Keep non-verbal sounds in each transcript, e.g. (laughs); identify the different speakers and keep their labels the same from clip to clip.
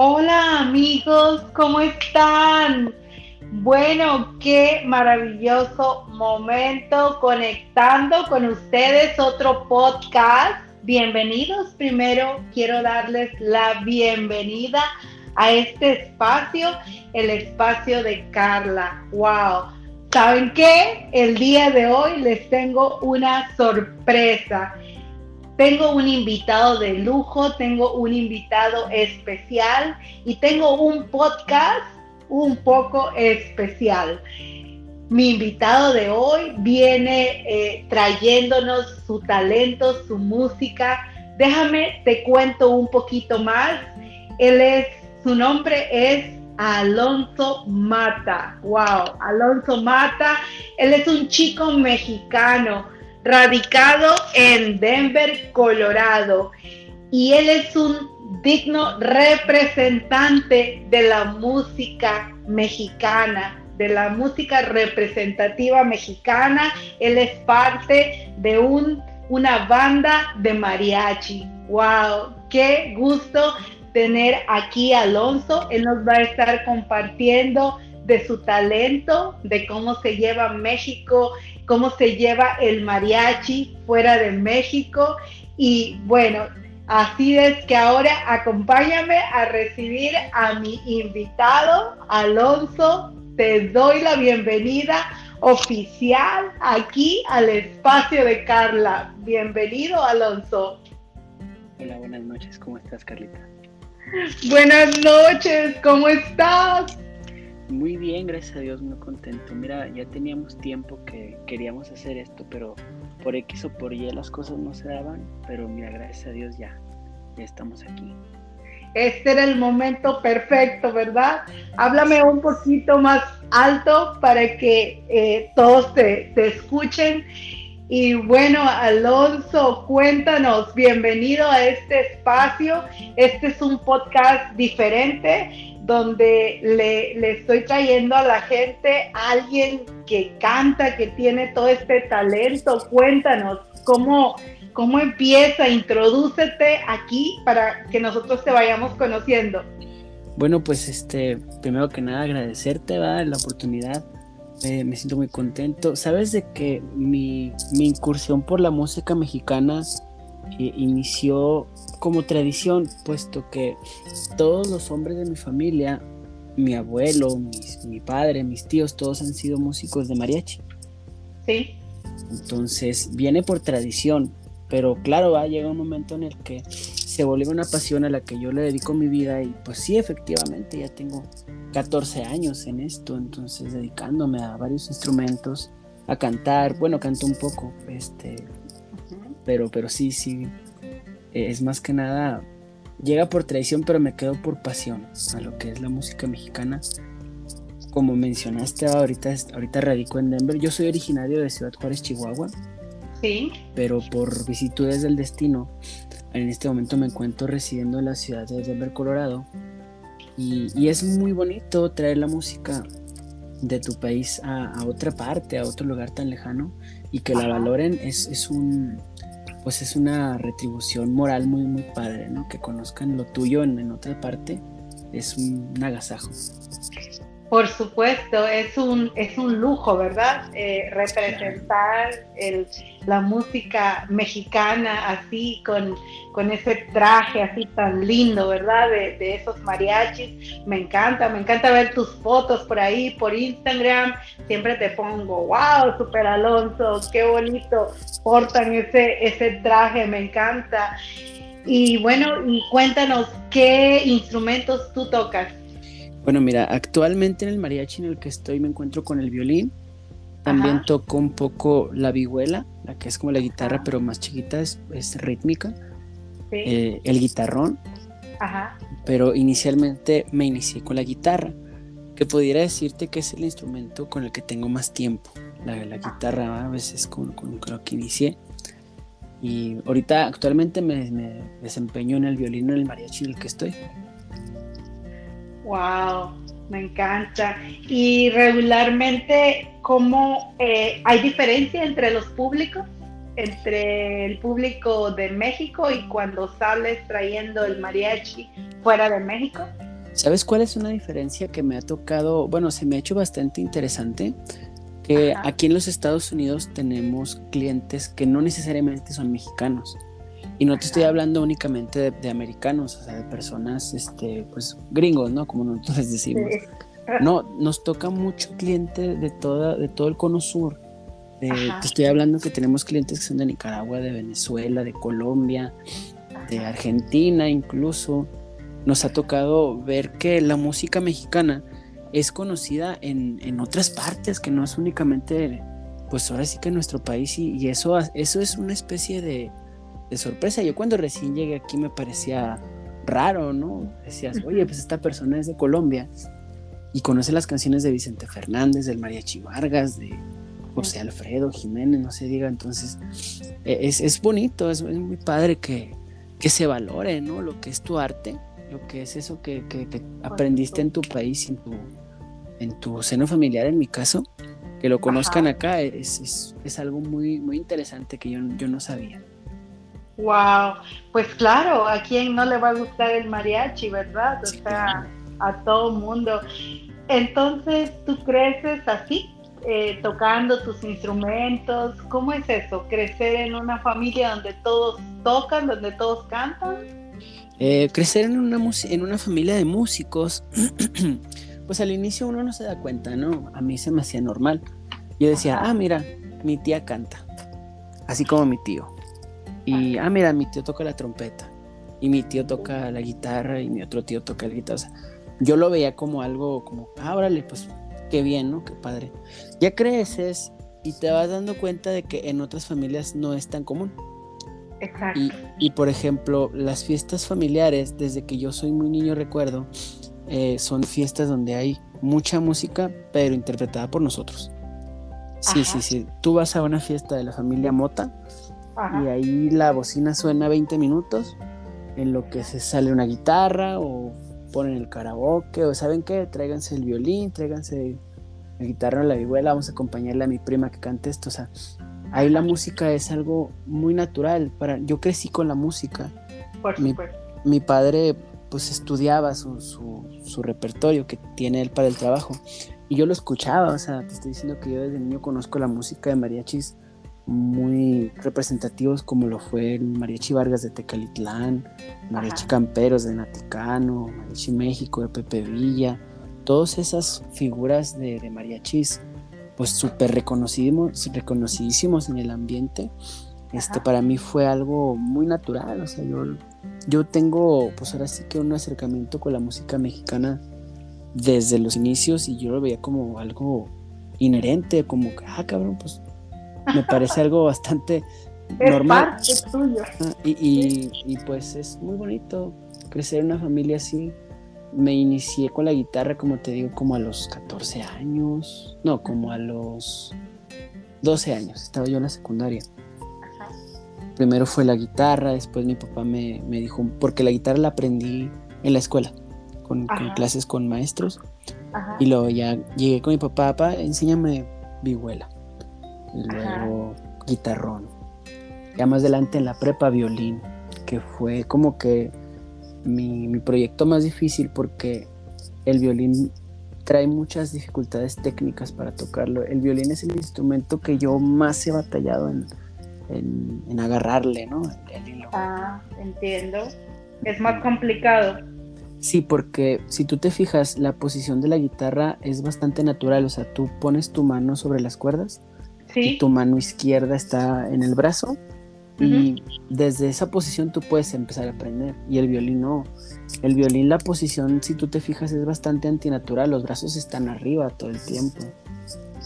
Speaker 1: Hola amigos, ¿cómo están? Bueno, qué maravilloso momento conectando con ustedes otro podcast. Bienvenidos. Primero quiero darles la bienvenida a este espacio, el espacio de Carla. ¡Wow! ¿Saben qué? El día de hoy les tengo una sorpresa. Tengo un invitado de lujo, tengo un invitado especial y tengo un podcast un poco especial. Mi invitado de hoy viene eh, trayéndonos su talento, su música. Déjame, te cuento un poquito más. Él es, su nombre es Alonso Mata. Wow, Alonso Mata. Él es un chico mexicano radicado en Denver, Colorado. Y él es un digno representante de la música mexicana, de la música representativa mexicana. Él es parte de un, una banda de mariachi. ¡Wow! ¡Qué gusto tener aquí a Alonso! Él nos va a estar compartiendo de su talento, de cómo se lleva México cómo se lleva el mariachi fuera de México. Y bueno, así es que ahora acompáñame a recibir a mi invitado, Alonso. Te doy la bienvenida oficial aquí al espacio de Carla. Bienvenido, Alonso.
Speaker 2: Hola, buenas noches. ¿Cómo estás, Carlita?
Speaker 1: Buenas noches, ¿cómo estás?
Speaker 2: Muy bien, gracias a Dios, muy contento. Mira, ya teníamos tiempo que queríamos hacer esto, pero por X o por Y las cosas no se daban, pero mira, gracias a Dios ya, ya estamos aquí.
Speaker 1: Este era el momento perfecto, ¿verdad? Háblame un poquito más alto para que eh, todos te, te escuchen. Y bueno, Alonso, cuéntanos, bienvenido a este espacio. Este es un podcast diferente donde le, estoy trayendo a la gente a alguien que canta, que tiene todo este talento. Cuéntanos cómo, cómo empieza, introdúcete aquí para que nosotros te vayamos conociendo.
Speaker 2: Bueno, pues este, primero que nada agradecerte ¿va? la oportunidad. me siento muy contento. Sabes de que mi, mi incursión por la música mexicana inició como tradición, puesto que todos los hombres de mi familia, mi abuelo, mi padre, mis tíos, todos han sido músicos de mariachi.
Speaker 1: Sí.
Speaker 2: Entonces viene por tradición, pero claro, va a llegar un momento en el que se vuelve una pasión a la que yo le dedico mi vida y pues sí, efectivamente, ya tengo 14 años en esto, entonces dedicándome a varios instrumentos, a cantar, bueno, canto un poco, este, pero, pero sí, sí, es más que nada, llega por tradición, pero me quedo por pasión a lo que es la música mexicana. Como mencionaste ahorita, ahorita radico en Denver. Yo soy originario de Ciudad Juárez, Chihuahua.
Speaker 1: Sí.
Speaker 2: Pero por vicitudes del destino, en este momento me encuentro residiendo en la ciudad de Denver, Colorado. Y, es muy bonito traer la música de tu país a, otra parte, a otro lugar tan lejano y que la valoren es, es, un, pues es una retribución moral muy, muy padre, ¿no? Que conozcan lo tuyo en, otra parte es un, agasajo.
Speaker 1: Por supuesto, es un, es un lujo, ¿verdad? Eh, representar la música mexicana así, con, con, ese traje así tan lindo, ¿verdad? De, de, esos mariachis. Me encanta, me encanta ver tus fotos por ahí, por Instagram. Siempre te pongo, wow, Super Alonso, qué bonito portan ese, ese traje, me encanta. Y bueno, y cuéntanos, ¿qué instrumentos tú tocas?
Speaker 2: Bueno, mira, actualmente en el mariachi en el que estoy me encuentro con el violín. También toco un poco la vihuela, la que es como la guitarra, pero más chiquita, es, rítmica. Eh, el guitarrón.
Speaker 1: Ajá.
Speaker 2: Pero inicialmente me inicié con la guitarra, que pudiera decirte que es el instrumento con el que tengo más tiempo. La, la guitarra a veces con, con, lo que inicié. Y ahorita actualmente me, me desempeño en el violín en el mariachi en el que estoy.
Speaker 1: Wow, me encanta. Y regularmente, ¿cómo eh, hay diferencia entre los públicos? Entre el público de México y cuando sales trayendo el mariachi fuera de México?
Speaker 2: ¿Sabes cuál es una diferencia que me ha tocado? Bueno, se me ha hecho bastante interesante. Que aquí en los Estados Unidos tenemos clientes que no necesariamente son mexicanos. Y no te estoy hablando únicamente de, americanos, o sea, de personas, este, pues, gringos, ¿no? Como nosotros les decimos. No, nos toca mucho cliente de, toda, de todo el cono sur. te estoy hablando que tenemos clientes que son de Nicaragua, de Venezuela, de Colombia, de Argentina incluso. Nos ha tocado ver que la música mexicana es conocida en, otras partes, que no es únicamente, pues ahora sí que en nuestro país, y, eso, eso es una especie de, de sorpresa. Yo cuando recién llegué aquí me parecía raro, ¿no? Decías, oye, pues esta persona es de Colombia y conoce las canciones de Vicente Fernández, del Mariachi Vargas, de José Alfredo Jiménez, no se diga. Entonces, e, es, bonito, es, muy padre que, que, se valore, ¿no? Lo que es tu arte, lo que es eso que, aprendiste en tu país, en tu, en tu seno familiar, en mi caso. Que lo conozcan acá es, es, algo muy, muy interesante que yo, yo no sabía.
Speaker 1: Wow, pues claro, a quien no le va a gustar el mariachi, ¿verdad? O sea, a todo mundo. Entonces, ¿tú creces así, eh, tocando tus instrumentos? ¿Cómo es eso? ¿Crecer en una familia donde todos tocan, donde todos cantan?
Speaker 2: Eh, crecer en una, en una familia de músicos, (clears throat) pues al inicio uno no se da cuenta, ¿no? A mí se me hacía normal. Yo decía, ah, mira, mi tía canta, así como mi tío y, ah, mira, mi tío toca la trompeta. Y mi tío toca la guitarra y mi otro tío toca la guitarra. O sea, yo lo veía como algo, como, ah, órale, pues qué bien, ¿no? Qué padre. Ya creces y te vas dando cuenta de que en otras familias no es tan común.
Speaker 1: Exacto.
Speaker 2: Y, por ejemplo, las fiestas familiares, desde que yo soy muy niño recuerdo, eh, son fiestas donde hay mucha música, pero interpretada por nosotros. Sí, sí, sí. Tú vas a una fiesta de la familia Mota y ahí la bocina suena 20 minutos en lo que se sale una guitarra o ponen el karaoke o saben qué, tráiganse el violín, tráiganse la guitarra o la vihuela, vamos a acompañarle a mi prima que cante esto, o sea, ahí la música es algo muy natural para yo crecí con la música.
Speaker 1: Por
Speaker 2: mi, mi padre pues estudiaba su, su, su, repertorio que tiene él para el trabajo y yo lo escuchaba, o sea, te estoy diciendo que yo desde niño conozco la música de mariachis muy representativos como lo fue el Mariachi Vargas de Tecalitlán, Mariachi Camperos de Naticano, Mariachi México de Pepe Villa, todas esas figuras de, mariachis pues súper reconocidísimos, en el ambiente. Este, para mí fue algo muy natural, o sea, yo, yo tengo pues ahora sí que un acercamiento con la música mexicana desde los inicios y yo lo veía como algo inherente, como ah, cabrón, pues me parece algo bastante (laughs) normal.
Speaker 1: tuyo.
Speaker 2: Y, y, pues es muy bonito crecer en una familia así. Me inicié con la guitarra, como te digo, como a los 14 años. No, como a los 12 años. Estaba yo en la secundaria. Primero fue la guitarra, después mi papá me, dijo, porque la guitarra la aprendí en la escuela, con, clases con maestros. Y luego ya llegué con mi papá, papá, enséñame vihuela y luego guitarrón. Ya más adelante en la prepa violín, que fue como que mi, proyecto más difícil porque el violín trae muchas dificultades técnicas para tocarlo. El violín es el instrumento que yo más he batallado en, en, agarrarle, ¿no?
Speaker 1: Ah, entiendo. Es más complicado.
Speaker 2: Sí, porque si tú te fijas, la posición de la guitarra es bastante natural, o sea, tú pones tu mano sobre las cuerdas tu mano izquierda está en el brazo y desde esa posición tú puedes empezar a aprender y el violín no. El violín la posición, si tú te fijas, es bastante antinatural, los brazos están arriba todo el tiempo.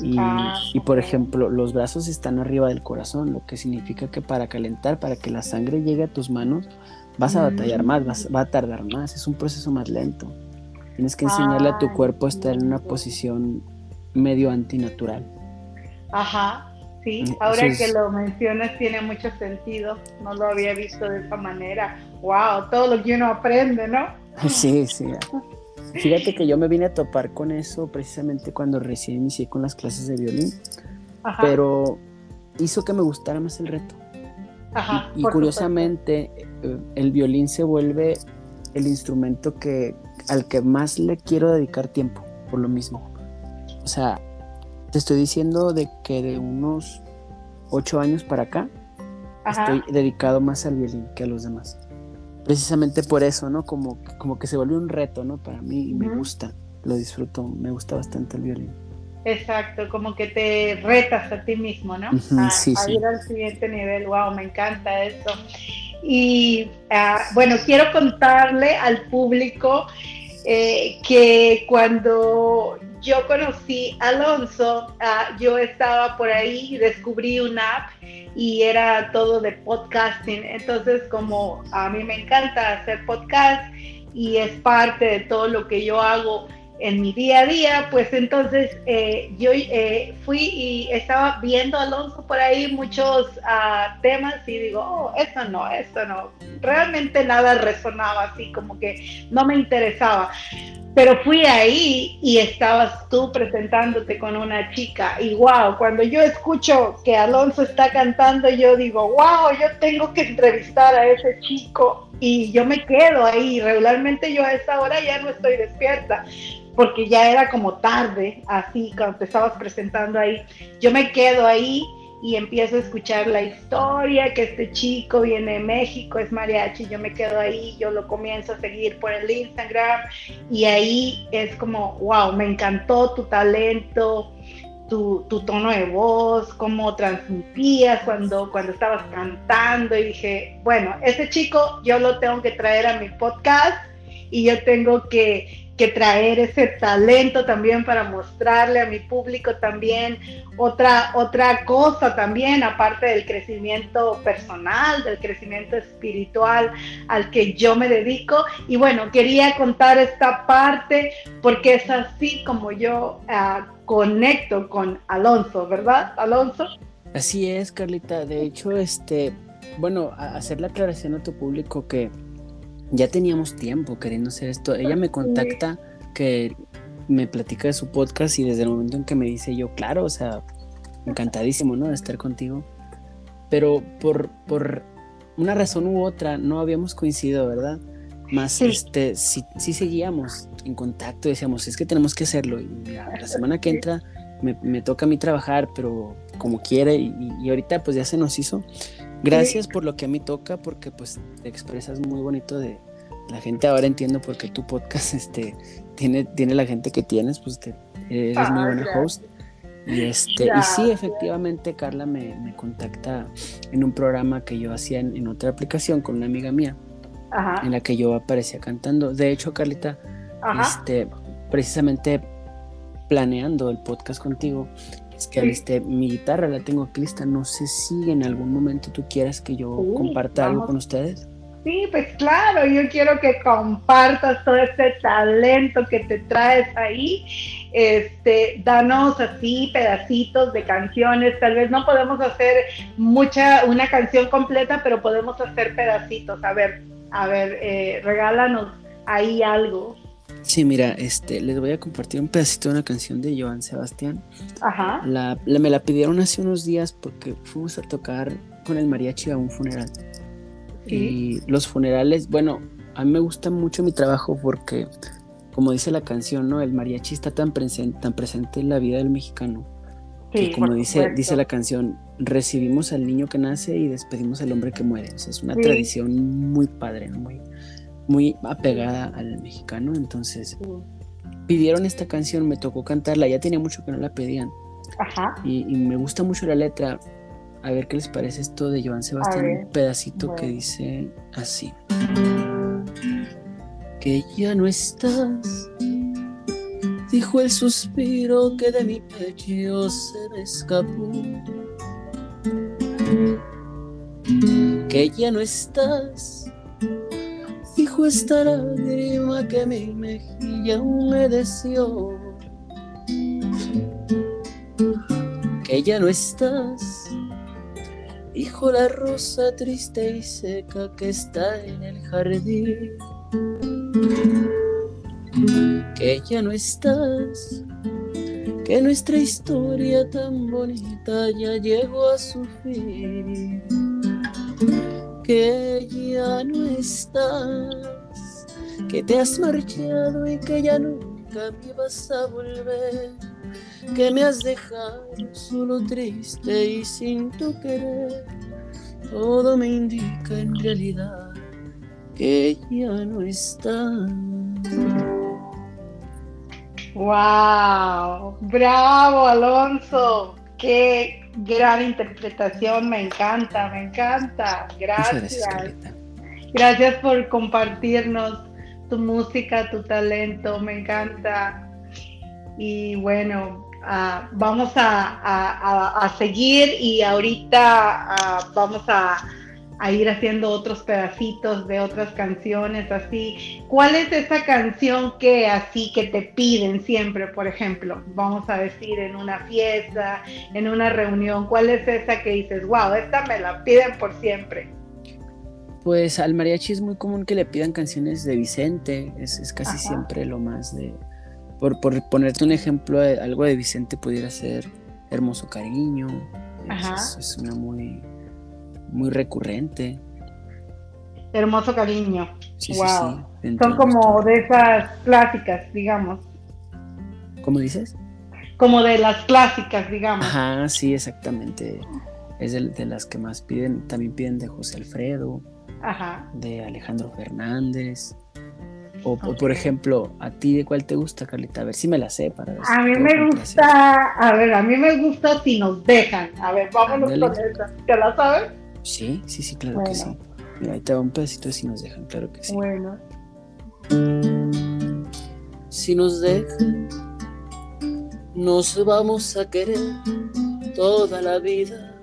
Speaker 2: Y, ah, y, por ejemplo, los brazos están arriba del corazón, lo que significa que para calentar, para que la sangre llegue a tus manos, vas a batallar mm. más, va a tardar más, es un proceso más lento. Tienes que enseñarle a tu ah, cuerpo a estar en una posición medio antinatural.
Speaker 1: Ajá, sí, mm, ahora que lo mencionas tiene mucho sentido, no lo había visto de esa manera. Wow, todo lo que uno aprende, ¿no? (laughs)
Speaker 2: Sí, sí. Fíjate que yo me vine a topar con eso precisamente cuando recién inicié con las clases de violín, pero hizo que me gustara más el reto. Ajá, y, curiosamente, eh, el violín se vuelve el instrumento que, al que más le quiero dedicar tiempo, por lo mismo. O sea, te estoy diciendo de que de unos ocho años para acá, estoy dedicado más al violín que a los demás. Precisamente por eso, ¿no? Como, como que se volvió un reto, ¿no? Para mí y me gusta, lo disfruto, me gusta bastante el violín.
Speaker 1: Exacto, como que te retas a ti mismo, ¿no? a, ir al siguiente nivel, wow, me encanta eso. Y ah, bueno, quiero contarle al público eh, que cuando yo conocí Alonso, ah, yo estaba por ahí descubrí una app y era todo de podcasting. Entonces, como a mí me encanta hacer podcast y es parte de todo lo que yo hago en mi día a día, pues entonces eh, yo eh, fui y estaba viendo a Alonso por ahí muchos uh, temas y digo, oh, eso no, eso no, realmente nada resonaba así, como que no me interesaba. Pero fui ahí y estabas tú presentándote con una chica y wow, cuando yo escucho que Alonso está cantando, yo digo, wow, yo tengo que entrevistar a ese chico y yo me quedo ahí. Regularmente yo a esa hora ya no estoy despierta porque ya era como tarde, así cuando te estabas presentando ahí. Yo me quedo ahí y empiezo a escuchar la historia, que este chico viene de México, es mariachi, yo me quedo ahí, yo lo comienzo a seguir por el Instagram y ahí es como, wow, me encantó tu talento, tu, tono de voz, cómo transmitías cuando, cuando estabas cantando y dije, bueno, ese chico yo lo tengo que traer a mi podcast y yo tengo que que traer ese talento también para mostrarle a mi público también otra, otra cosa también, aparte del crecimiento personal, del crecimiento espiritual al que yo me dedico. Y bueno, quería contar esta parte porque es así como yo ah, conecto con Alonso, ¿verdad, Alonso?
Speaker 2: Así es, Carlita. De hecho, este, bueno, hacer la aclaración a tu público que ya teníamos tiempo queriendo hacer esto. Ella me contacta que me platica de su podcast y desde el momento en que me dice yo, claro, o sea, encantadísimo, ¿no? De estar contigo. Pero por, por una razón u otra no habíamos coincidido, ¿verdad? Más, este, sí, sí seguíamos en contacto, decíamos, es que tenemos que hacerlo. Y la, semana que entra me, toca a mí trabajar, pero como quiere, y, y ahorita pues ya se nos hizo. Gracias por lo que a mí toca, porque pues te expresas muy bonito de la gente. Ahora entiendo por qué tu podcast (laughs) este tiene, tiene la gente que tienes, pues te, eres muy buena host. Y este, y sí, efectivamente, Carla me, me, contacta en un programa que yo hacía en, otra aplicación con una amiga mía, en la que yo aparecía cantando. De hecho, Carlita, este, precisamente planeando el podcast contigo, que este, mi guitarra la tengo aquí lista. No sé si en algún momento tú quieras que yo comparta algo con ustedes.
Speaker 1: Sí, pues claro, yo quiero que compartas todo este talento que te traes ahí. Este, danos así pedacitos de canciones. Tal vez no podemos hacer mucha, una canción completa, pero podemos hacer pedacitos. A ver, a ver, eh, regálanos ahí algo.
Speaker 2: Sí, mira, este, les voy a compartir un pedacito de una canción de Joan Sebastián. Ajá. La, me la pidieron hace unos días porque fuimos a tocar con el mariachi a un funeral. Y los funerales, bueno, a mí me gusta mucho mi trabajo porque, como dice la canción, ¿no? El mariachi está tan, presente, tan presente en la vida del mexicano. que como dice, dice la canción, recibimos al niño que nace y despedimos al hombre que muere. es una tradición muy padre, muy, muy apegada al mexicano, entonces pidieron esta canción, me tocó cantarla, ya tenía mucho que no la pedían. Ajá. Y, me gusta mucho la letra. A ver qué les parece esto de Joan Sebastián, un pedacito que dice así. Que ya no estás, dijo el suspiro que de mi pecho se me escapó. Que ya no estás dijo esta lágrima que mi mejilla humedeció. Que ya no estás, dijo la rosa triste y seca que está en el jardín. Que ya no estás, que nuestra historia tan bonita ya llegó a su fin que ya no estás, que te has marchado y que ya nunca me vas a volver, que me has dejado solo triste y sin tu querer. Todo me indica en realidad que ya no está.
Speaker 1: ¡Wow! ¡Bravo, Alonso! ¡Qué gran interpretación! Me encanta, me encanta. Gracias. Gracias, por compartirnos tu música, tu talento, me encanta. Y bueno, ah, vamos a, seguir y ahorita ah, vamos a a ir haciendo otros pedacitos de otras canciones así. ¿Cuál es esa canción que así que te piden siempre, por ejemplo? Vamos a decir en una fiesta, en una reunión, ¿cuál es esa que dices, wow, esta me la piden por siempre?
Speaker 2: Pues al mariachi es muy común que le pidan canciones de Vicente, es, casi siempre lo más de... Por, por, ponerte un ejemplo, algo de Vicente pudiera ser Hermoso Cariño, es una muy muy recurrente.
Speaker 1: Hermoso cariño. wow. Son como de esas clásicas, digamos.
Speaker 2: ¿Cómo dices?
Speaker 1: Como de las clásicas, digamos.
Speaker 2: Ajá, sí, exactamente. Es de, las que más piden. También piden de José Alfredo. Ajá. De Alejandro Fernández. O, por ejemplo, ¿a ti de cuál te gusta, Carlita? A ver si me la sé para ver.
Speaker 1: A mí me gusta, a ver, a mí me gusta si nos dejan. A ver, vámonos con esa. ¿Te la sabes?
Speaker 2: Sí, sí, sí, claro que sí. Mira, ahí te va un pedacito si nos dejan, claro que sí.
Speaker 1: Bueno.
Speaker 2: Si nos dejan, nos vamos a querer toda la vida.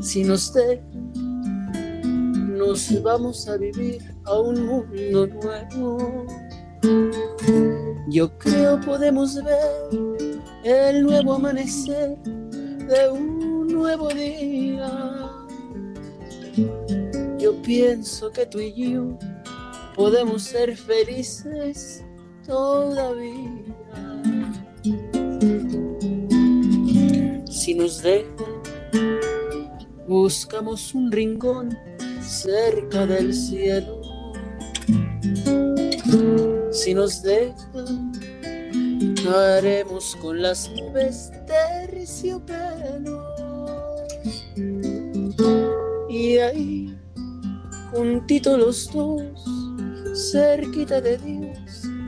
Speaker 2: Si nos dejan, nos vamos a vivir a un mundo nuevo. Yo creo podemos ver el nuevo amanecer de un nuevo día. Yo pienso que tú y yo podemos ser felices todavía. Si nos dejan, buscamos un rincón cerca del cielo. Si nos dejan, haremos con las nubes terciopelo. Y ahí, juntitos los dos, cerquita de Dios,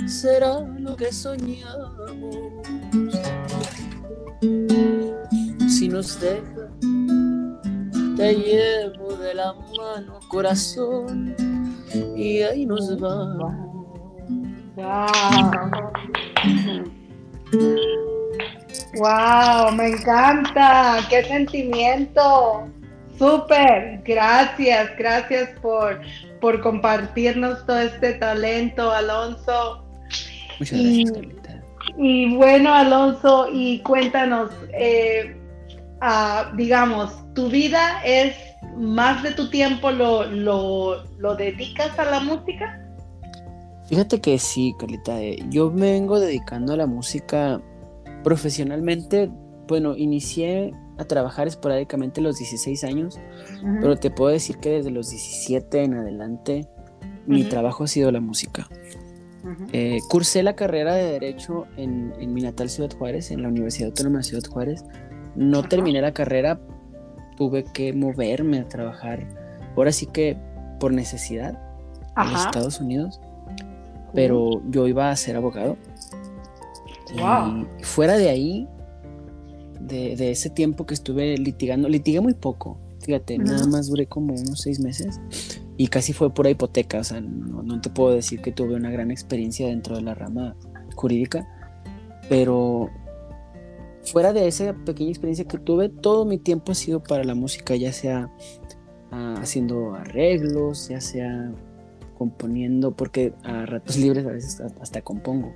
Speaker 2: será lo que soñamos. Si nos deja, te llevo de la mano, corazón, y ahí nos vamos.
Speaker 1: Wow, me encanta, qué sentimiento. Súper, gracias, gracias por, por compartirnos todo este talento, Alonso.
Speaker 2: Muchas gracias, Carlita.
Speaker 1: Y bueno, Alonso, y cuéntanos, eh, digamos, ¿tu vida es más de tu tiempo lo, lo, dedicas a la música?
Speaker 2: Fíjate que sí, Carlita. Eh, yo me vengo dedicando a la música profesionalmente. Bueno, inicié a trabajar esporádicamente a los 16 años, pero te puedo decir que desde los 17 en adelante mi trabajo ha sido la música. Eh, cursé la carrera de Derecho en, mi natal Ciudad Juárez, en la Universidad Autónoma de Ciudad Juárez. No terminé la carrera, tuve que moverme a trabajar, ahora sí que por necesidad, en los Estados Unidos, pero yo iba a ser abogado. Y fuera de ahí, de, ese tiempo que estuve litigando, litigué muy poco, fíjate, nada más duré como unos seis meses y casi fue pura hipoteca, o sea, no, te puedo decir que tuve una gran experiencia dentro de la rama jurídica, pero fuera de esa pequeña experiencia que tuve, todo mi tiempo ha sido para la música, ya sea ah, haciendo arreglos, ya sea componiendo, porque a ratos libres a veces hasta compongo.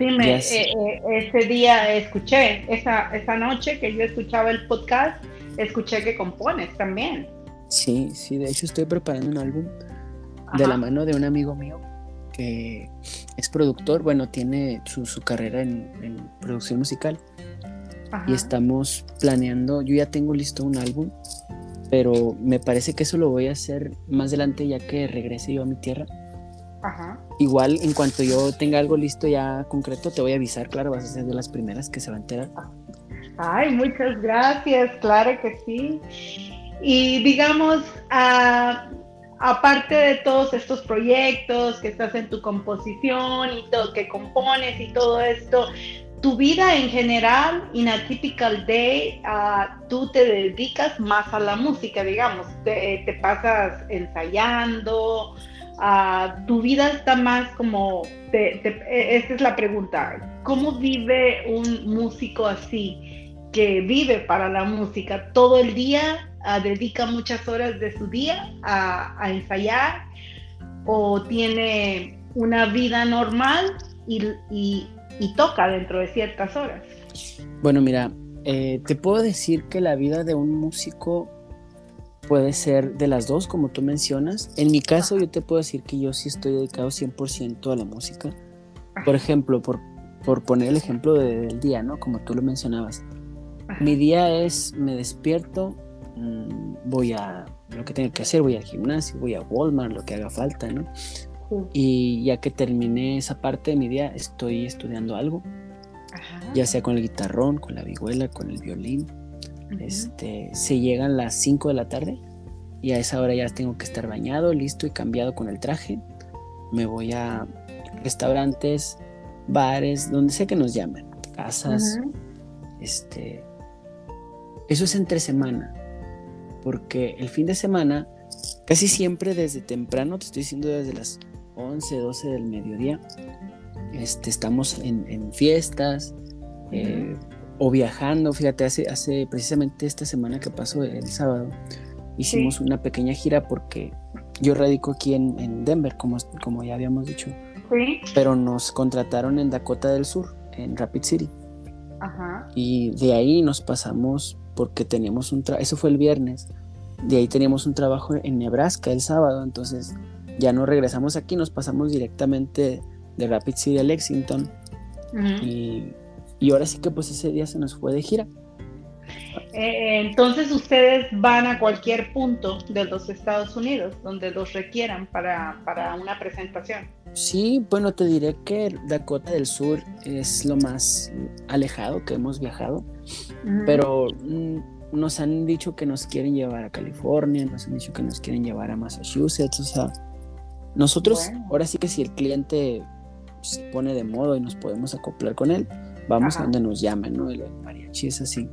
Speaker 1: Sí, me, eh, eh, ese día escuché, esa, esa noche que yo escuchaba el podcast, escuché que compones también.
Speaker 2: Sí, sí, de hecho estoy preparando un álbum de la mano de un amigo mío que es productor, bueno, tiene su, carrera en, producción musical y estamos planeando, yo ya tengo listo un álbum pero me parece que eso lo voy a hacer más adelante ya que regrese yo a mi tierra.
Speaker 1: Ajá.
Speaker 2: Igual en cuanto yo tenga algo listo ya concreto, te voy a avisar, claro, vas a ser de las primeras que se va a enterar.
Speaker 1: Ay, muchas gracias, claro que sí. Y digamos, ah, aparte de todos estos proyectos que estás en tu composición y todo, que compones y todo esto, tu vida en general, in a typical day, uh, tú te dedicas más a la música, digamos, te, te pasas ensayando, tu vida está más como, te, te, esta es la pregunta, ¿cómo vive un músico así, que vive para la música todo el día, uh, dedica muchas horas de su día a, ensayar o tiene una vida normal y toca dentro de ciertas horas.
Speaker 2: Bueno, mira, eh, te puedo decir que la vida de un músico puede ser de las dos, como tú mencionas. En mi caso, yo te puedo decir que yo sí estoy dedicado 100% a la música. Por ejemplo, por, por poner el ejemplo del día, ¿no? Como tú lo mencionabas. Mi día es, me despierto, mmm, voy a lo que tenga que hacer, voy al gimnasio, voy a Walmart, lo que haga falta, ¿no? Y ya que terminé esa parte de mi día, estoy estudiando algo, Ajá. ya sea con el guitarrón, con la vihuela, con el violín. Uh -huh. este, se llegan las 5 de la tarde y a esa hora ya tengo que estar bañado, listo y cambiado con el traje. Me voy a restaurantes, bares, donde sea que nos llamen, casas. Uh -huh. Este, eso es entre semana, porque el fin de semana, casi siempre desde temprano, te estoy diciendo desde las 11, 12 del mediodía. Este, estamos en, en fiestas eh, o viajando. Fíjate, hace, hace precisamente esta semana que pasó, el sábado, hicimos sí. una pequeña gira porque yo radico aquí en, en Denver, como, como, ya habíamos dicho.
Speaker 1: Sí.
Speaker 2: Pero nos contrataron en Dakota del Sur, en Rapid City.
Speaker 1: Ajá.
Speaker 2: Y de ahí nos pasamos porque teníamos un trabajo, eso fue el viernes, de ahí teníamos un trabajo en Nebraska el sábado, entonces ya no regresamos aquí, nos pasamos directamente de Rapid City a Lexington. Uh -huh. y, y, ahora sí que pues ese día se nos fue de gira.
Speaker 1: Eh, entonces ustedes van a cualquier punto de los Estados Unidos donde los requieran para, para una presentación.
Speaker 2: Sí, bueno, te diré que Dakota del Sur es lo más alejado que hemos viajado, pero mm, nos han dicho que nos quieren llevar a California, nos han dicho que nos quieren llevar a Massachusetts, o sea, nosotros, bueno. ahora sí que si el cliente se pone de modo y nos podemos acoplar con él, vamos Ajá. a donde nos llamen, ¿no? El, mariachi es así.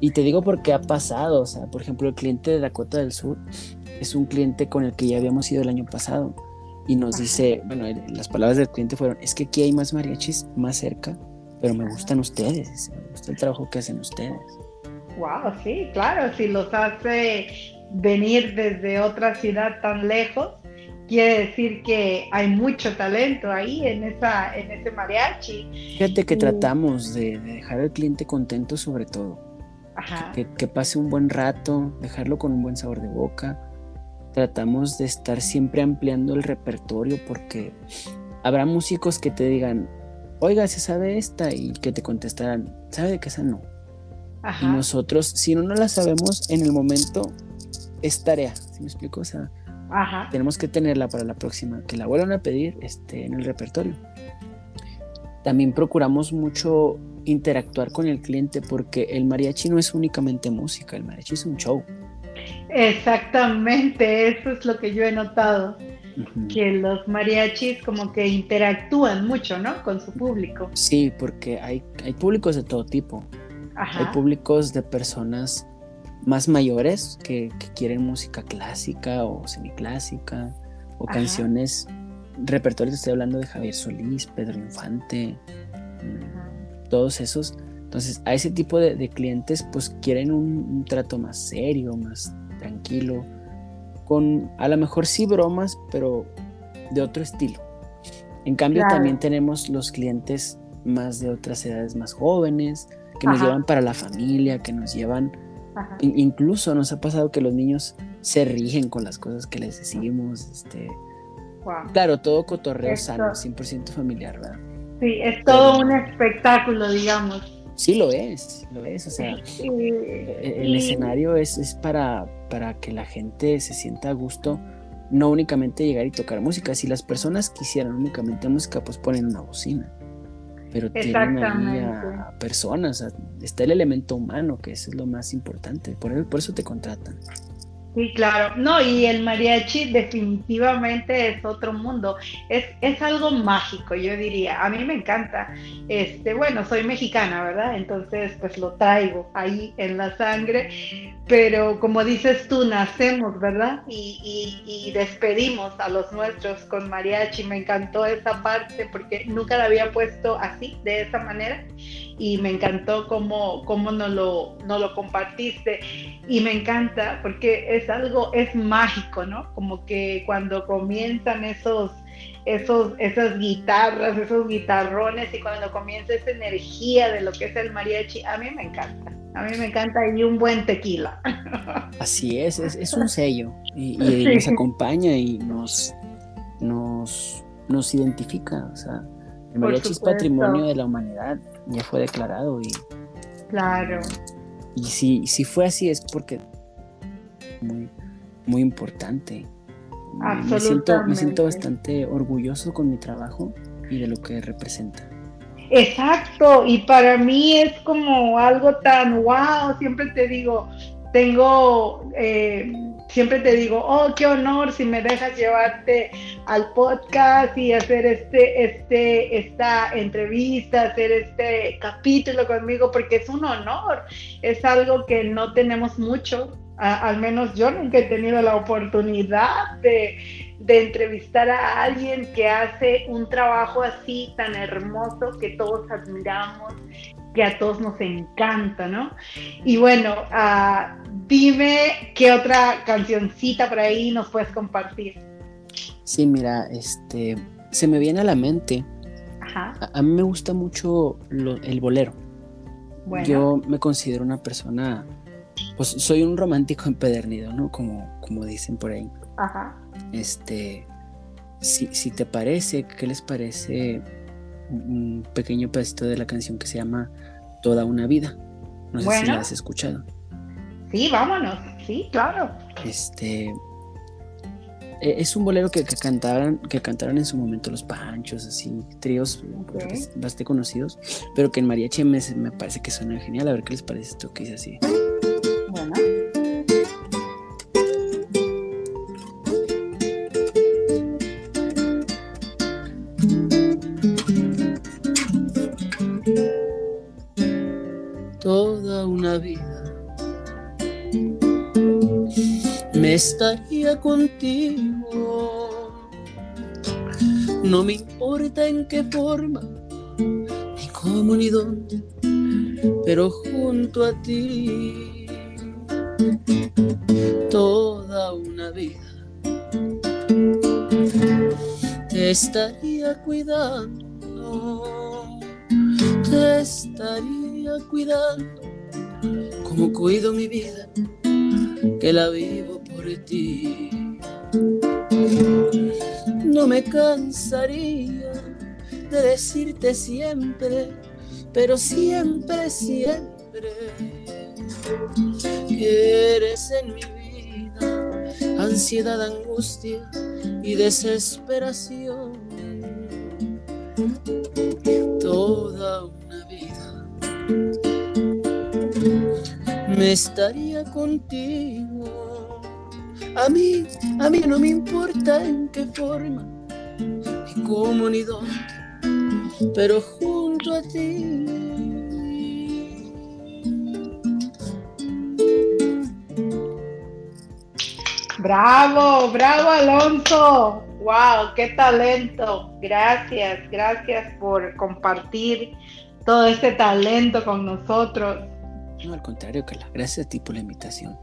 Speaker 2: Y te digo porque ha pasado, o sea, por ejemplo, el cliente de Dakota del Sur es un cliente con el que ya habíamos ido el año pasado y nos Ajá. dice, bueno, las palabras del cliente fueron, es que aquí hay más mariachis más cerca, pero me gustan ustedes, me gusta el trabajo que hacen ustedes.
Speaker 1: Wow, sí, claro, si los hace venir desde otra ciudad tan lejos, quiere decir que hay mucho talento ahí en, esa, en ese mariachi.
Speaker 2: Fíjate que y... tratamos de, de, dejar al cliente contento sobre todo.
Speaker 1: Ajá.
Speaker 2: Que, que, pase un buen rato, dejarlo con un buen sabor de boca. Tratamos de estar siempre ampliando el repertorio porque habrá músicos que te digan, oiga, se sabe esta y que te contestarán, ¿sabe de qué esa no?
Speaker 1: Ajá.
Speaker 2: Y nosotros, si no no la sabemos en el momento, es tarea, ¿sí me explico? O sea,
Speaker 1: Ajá.
Speaker 2: tenemos que tenerla para la próxima, que la vuelvan a pedir este, en el repertorio. También procuramos mucho interactuar con el cliente porque el mariachi no es únicamente música, el mariachi es un show.
Speaker 1: Exactamente, eso es lo que yo he notado, uh -huh. que los mariachis como que interactúan mucho, ¿no? Con su público.
Speaker 2: Sí, porque hay, hay públicos de todo tipo.
Speaker 1: Ajá.
Speaker 2: Hay públicos de personas más mayores que, que, quieren música clásica o semiclásica o Ajá. canciones, repertorio, estoy hablando de Javier Solís, Pedro Infante, Ajá. todos esos. Entonces, a ese tipo de, de clientes, pues quieren un, un, trato más serio, más tranquilo, con a lo mejor sí bromas, pero de otro estilo. En cambio, claro. también tenemos los clientes más de otras edades más jóvenes, que nos llevan para la familia, que nos llevan Incluso nos ha pasado que los niños se rigen con las cosas que les decimos. Este,
Speaker 1: wow.
Speaker 2: Claro, todo cotorreo Esto... sano, 100% familiar, ¿verdad?
Speaker 1: Sí, es todo Pero, un espectáculo, digamos.
Speaker 2: Sí, lo es, lo es. O sea, (laughs) sí. el, el escenario es, es para, para que la gente se sienta a gusto, no únicamente llegar y tocar música. Si las personas quisieran únicamente música, pues ponen una bocina. Pero tienen ahí a personas, está el elemento humano, que eso es lo más importante. Por, por eso te contratan.
Speaker 1: Sí, claro. No, y el mariachi definitivamente es otro mundo. Es, es algo mágico, yo diría. A mí me encanta. Este, bueno, soy mexicana, ¿verdad? Entonces, pues lo traigo ahí en la sangre. Pero como dices tú, nacemos, ¿verdad? Y, y, despedimos a los nuestros con mariachi. Me encantó esa parte porque nunca la había puesto así, de esa manera. Y me encantó cómo, cómo nos, lo, nos lo compartiste. Y me encanta porque es algo, es mágico, ¿no? Como que cuando comienzan esos, esos, esas guitarras, esos guitarrones y cuando comienza esa energía de lo que es el mariachi, a mí me encanta. A mí me encanta y un buen tequila. (laughs)
Speaker 2: Así es, es, un sello y, nos acompaña y nos, nos, nos identifica. O sea, el mariachi es patrimonio de la humanidad, ya fue declarado y...
Speaker 1: Claro.
Speaker 2: Y si, si fue así es porque muy, muy importante. Me siento, me siento bastante orgulloso con mi trabajo y de lo que representa.
Speaker 1: Exacto, y para mí es como algo tan wow, siempre te digo, tengo, eh, siempre te digo, oh, qué honor si me dejas llevarte al podcast y hacer este, este, esta entrevista, hacer este capítulo conmigo, porque es un honor, es algo que no tenemos mucho, al menos yo nunca he tenido la oportunidad de, entrevistar a alguien que hace un trabajo así tan hermoso que todos admiramos, que a todos nos encanta, ¿no? Y bueno, uh, dime qué otra cancioncita por ahí nos puedes compartir.
Speaker 2: Sí, mira, este, se me viene a la mente. Ajá. A, mí me gusta mucho el bolero. Bueno. Yo me considero una persona pues soy un romántico (laughs) empedernido, ¿no? Como, como dicen por ahí. Ajá. Este, si, si te parece, ¿qué les parece un pequeño pedacito de la canción que se llama Toda una vida? No sé si la has escuchado.
Speaker 1: Sí, vámonos. Sí, claro.
Speaker 2: Este, e, es un bolero que, que, cantaron, que cantaron en su momento los Panchos, así, tríos bastante conocidos, pero que en mariachi me, me, parece que suena genial. A ver qué les parece esto que dice así. Contigo. No me importa en qué forma, ni cómo ni dónde, pero junto a ti toda una vida. Te estaría cuidando, te estaría cuidando, como cuido mi vida, que la vivo No me cansaría de decirte siempre, pero siempre, siempre eres en mi vida ansiedad, angustia y desesperación. Toda una vida me estaría contigo. A mí, a mí no me importa en qué forma, ni cómo ni dónde, pero junto a ti
Speaker 1: Bravo, bravo Alonso. Wow, qué talento. Gracias, gracias por compartir todo este talento con nosotros.
Speaker 2: No, al contrario, Carla, gracias a ti por la invitación.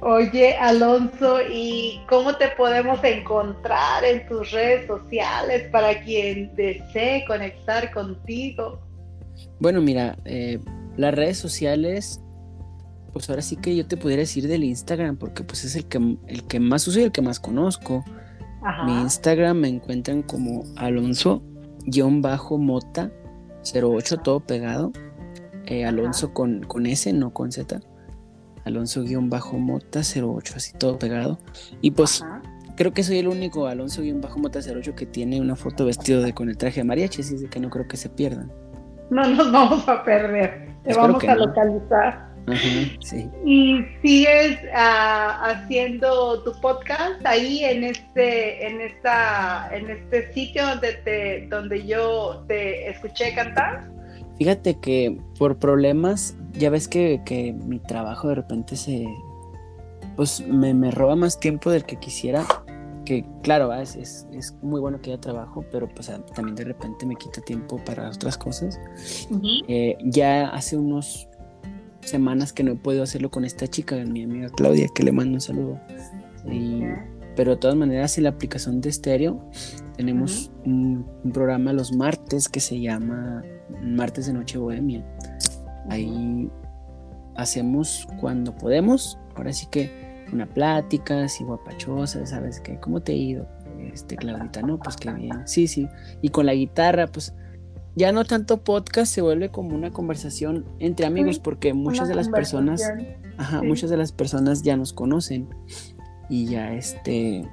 Speaker 1: Oye, Alonso, ¿y cómo te podemos encontrar en tus redes sociales para quien desee conectar contigo?
Speaker 2: Bueno, mira, eh, las redes sociales pues ahora sí que yo te pudiera decir del Instagram, porque pues es el que, el que más uso y el que más conozco. Mi Instagram me encuentran como Alonso-Mota08, todo pegado. Eh, Alonso con, con S, no con Z. Alonso-Mota08, así todo pegado. Y pues creo que soy el único Alonso-Mota08 que tiene una foto vestido de con el traje de mariachi, así que no creo que se pierdan.
Speaker 1: No nos vamos a perder, te vamos a localizar. Y sigues ah, haciendo tu podcast ahí en este, en esta, en este sitio donde te, donde yo te escuché cantar.
Speaker 2: Fíjate que por problemas, ya ves que, mi trabajo de repente se, pues me, me, roba más tiempo del que quisiera. Que claro, es, es, muy bueno que haya trabajo, pero pues también de repente me quita tiempo para otras cosas. Eh, ya hace unos semanas que no he podido hacerlo con esta chica, mi amiga Claudia, que le mando un saludo. pero de todas maneras, en la aplicación de estéreo tenemos un, programa los martes que se llama Martes de Noche Bohemia. Ahí hacemos cuando podemos, ahora sí que una plática así guapachosa, ¿sabes qué? ¿Cómo te ha ido? Este, Claudita, no, pues qué bien. Sí, sí. Y con la guitarra, pues ya no tanto podcast, se vuelve como una conversación entre amigos, porque muchas de las personas, ajá, muchas de las personas ya nos conocen y ya este,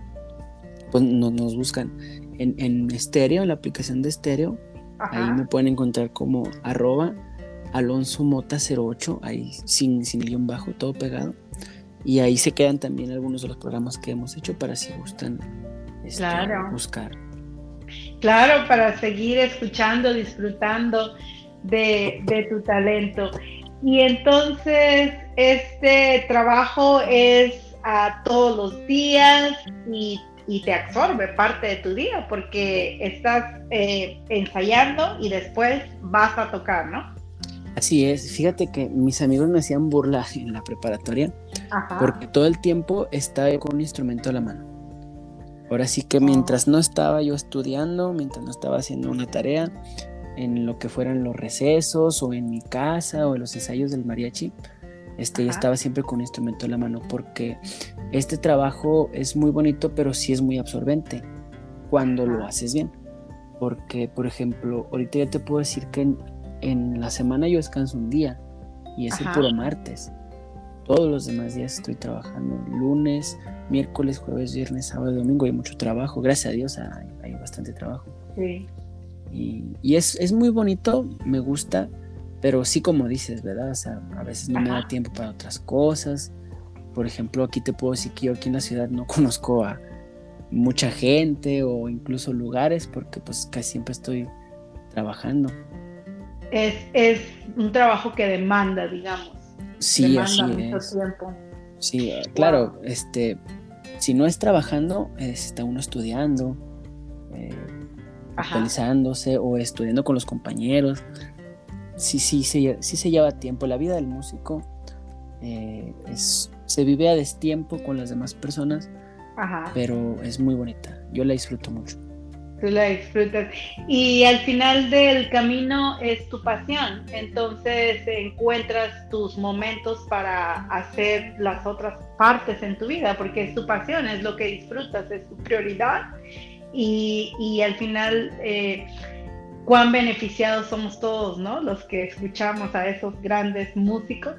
Speaker 2: pues nos buscan en, en estéreo, en la aplicación de estéreo, ahí me pueden encontrar como arroba Alonso Mota 08, ahí sin, sin guion bajo, todo pegado. Y ahí se quedan también algunos de los programas que hemos hecho para si gustan este, buscar.
Speaker 1: Claro, para seguir escuchando, disfrutando de, tu talento. Y entonces este trabajo es a todos los días y, te absorbe parte de tu día porque estás eh, ensayando y después vas a tocar, ¿no?
Speaker 2: Así es, fíjate que mis amigos me hacían burla (laughs) en la preparatoria porque todo el tiempo estaba con un instrumento a la mano. Ahora sí que mientras no estaba yo estudiando, mientras no estaba haciendo una tarea, en lo que fueran los recesos o en mi casa o en los ensayos del mariachi, este, yo estaba siempre con un instrumento en la mano porque este trabajo es muy bonito, pero sí es muy absorbente cuando lo haces bien. Porque, por ejemplo, ahorita ya te puedo decir que en, la semana yo descanso un día y es el puro martes. Todos los demás días estoy trabajando. Lunes, miércoles, jueves, viernes, sábado, domingo. Hay mucho trabajo. Gracias a Dios hay, bastante trabajo. Sí. Y, es, muy bonito, me gusta, pero sí como dices, ¿verdad? O sea, a veces no me da tiempo para otras cosas. Por ejemplo, aquí te puedo decir que yo aquí en la ciudad no (laughs) conozco a mucha gente o incluso lugares porque pues casi siempre estoy trabajando.
Speaker 1: Es, es un trabajo que demanda, digamos.
Speaker 2: Sí, así es. Sí, claro, este, si no es trabajando, está uno estudiando, eh, actualizándose o estudiando con los compañeros. Sí, sí, sí, sí se lleva tiempo. La vida del músico eh, es, se vive a destiempo con las demás personas, pero es muy bonita. Yo la disfruto mucho
Speaker 1: tú la disfrutas. Y al final del camino es tu pasión, entonces encuentras tus momentos para hacer las otras partes en tu vida, porque es tu pasión, es lo que disfrutas, es tu prioridad. Y, al final, eh, cuán beneficiados somos todos, ¿no? Los que escuchamos a esos grandes músicos.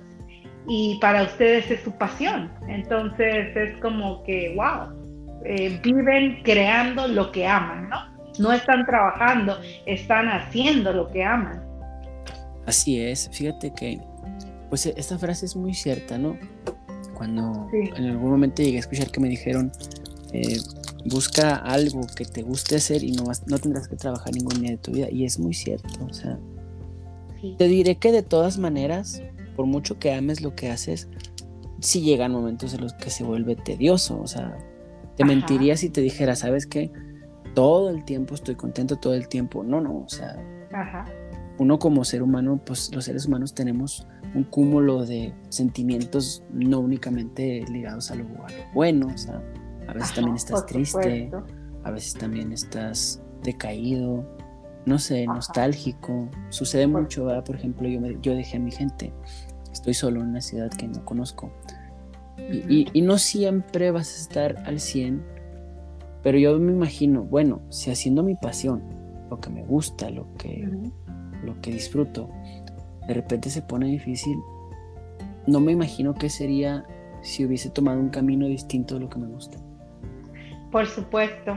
Speaker 1: Y para ustedes es su pasión. Entonces es como que, wow, eh, viven creando lo que aman, ¿no? No están trabajando, están haciendo lo que aman.
Speaker 2: Así es, fíjate que, pues esta frase es muy cierta, ¿no? Cuando en algún momento llegué a escuchar que me dijeron, eh, busca algo que te guste hacer y no, no tendrás que trabajar ningún día de tu vida. Y es muy cierto, o sea, te diré que de todas maneras, por mucho que ames lo que haces, sí llegan momentos en los que se vuelve tedioso, o sea, te mentiría si te dijera, ¿sabes qué? Todo el tiempo estoy contento, todo el tiempo. No, no, o sea, uno como ser humano, pues los seres humanos tenemos un cúmulo de sentimientos no únicamente ligados a lo, bueno, o sea, a veces también estás triste, a veces también estás decaído, no sé, nostálgico. Sucede mucho, ¿verdad? Por ejemplo, yo, yo dejé a mi gente, estoy solo en una ciudad que no conozco. y, y, no siempre vas a estar al 100 pero yo me imagino, bueno, si haciendo mi pasión, lo que me gusta, lo que, lo que disfruto, de repente se pone difícil, no me imagino qué sería si hubiese tomado un camino distinto de lo que me gusta.
Speaker 1: Por supuesto.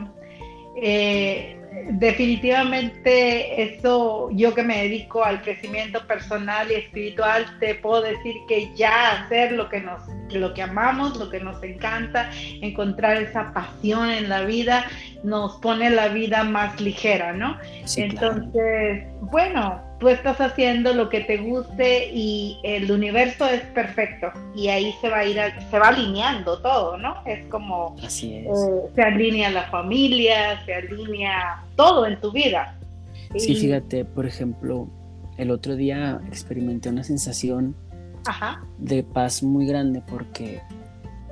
Speaker 1: Eh, definitivamente eso, yo que me dedico al crecimiento personal y espiritual, te puedo decir que ya hacer lo que nos, lo que amamos, lo que nos encanta, encontrar esa pasión en la vida, nos pone la vida más ligera, ¿no? Entonces, bueno, tú estás haciendo lo que te guste y el universo es perfecto. Y ahí se va a ir, se va alineando todo, ¿no? Es como
Speaker 2: Así
Speaker 1: eh, se alinea la familia, se alinea todo en tu vida.
Speaker 2: Sí, fíjate, por ejemplo, el otro día experimenté una sensación de paz muy grande porque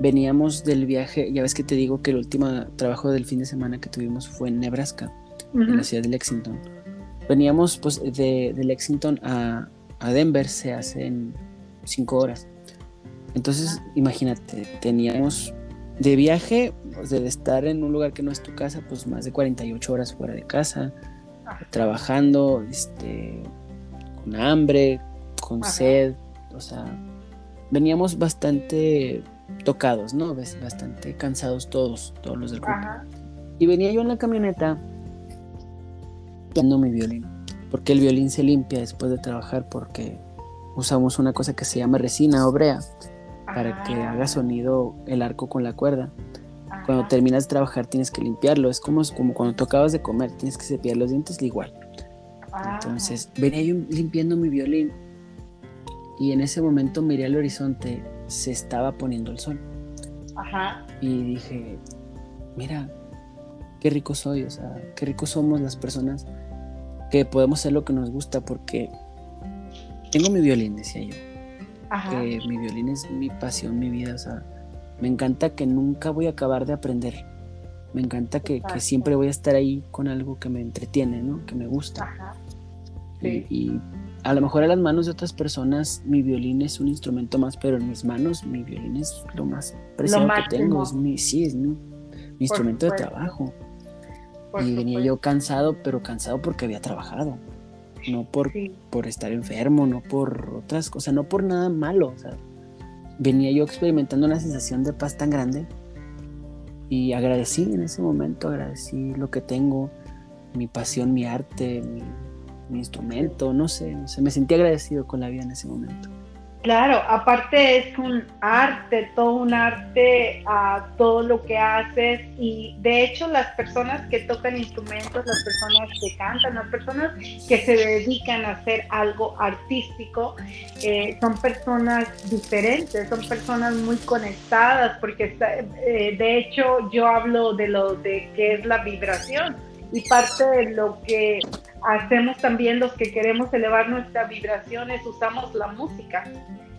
Speaker 2: veníamos del viaje, ya ves que te digo que el último trabajo del fin de semana que tuvimos fue en Nebraska, en la ciudad de Lexington Veníamos pues de, Lexington a, Denver se hacen cinco horas. Entonces, imagínate, teníamos de viaje, de estar en un lugar que no es tu casa, pues más de 48 horas fuera de casa, trabajando, este, con hambre, con sed, o sea, veníamos bastante tocados, ¿no? Bastante cansados todos, todos los del grupo. Y venía yo en la camioneta mi violín. Porque el violín se limpia después de trabajar porque usamos una cosa que se llama resina o brea para que haga sonido el arco con la cuerda. Cuando terminas de trabajar tienes que limpiarlo. Es como, como cuando tú acabas de comer, tienes que cepillar los dientes igual. Ah. Entonces venía yo limpiando mi violín y en ese momento miré al horizonte, se estaba poniendo el sol. Y dije, mira, qué rico soy, o sea, qué rico somos las personas que podemos hacer lo que nos gusta porque tengo mi violín, decía yo. Que mi violín es mi pasión, mi vida, o sea, me encanta que nunca voy a acabar de aprender. Me encanta que, siempre voy a estar ahí con algo que me entretiene, ¿no? Que me gusta. Y, a lo mejor a las manos de otras personas mi violín es un instrumento más, pero en mis manos mi violín es lo más preciado que tengo. Es mi, sí, es mi, instrumento de trabajo y venía yo cansado, pero cansado porque había trabajado. No por, por estar enfermo, no por otras cosas, no por nada malo. O sea, venía yo experimentando una sensación de paz tan grande y agradecí en ese momento, agradecí lo que tengo, mi pasión, mi arte, mi, mi instrumento, no sé, no sé, me sentí agradecido con la vida en ese momento.
Speaker 1: Claro, aparte es un arte, todo un arte a todo lo que haces y de hecho las personas que tocan instrumentos, las personas que cantan, las personas que se dedican a hacer algo artístico, eh, son personas diferentes, son personas muy conectadas porque eh, de hecho yo hablo de lo de qué es la vibración y parte de lo que hacemos también los que queremos elevar nuestras vibraciones, usamos la música.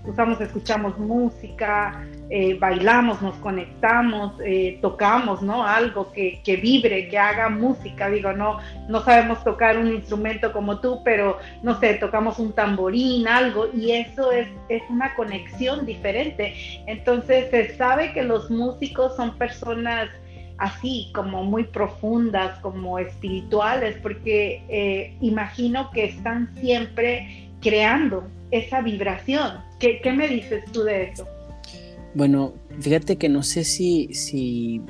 Speaker 1: Usamos, escuchamos música, eh, bailamos, nos conectamos, eh, tocamos, ¿no? Algo que, que, vibre, que haga música. Digo, no, no sabemos tocar un instrumento como tú, pero no sé, tocamos un tamborín, algo, y eso es, es una conexión diferente. Entonces se sabe que los músicos son personas así como muy profundas, como espirituales, porque eh, imagino que están siempre creando esa vibración. ¿Qué, me dices tú de eso?
Speaker 2: Bueno, fíjate que no sé si, si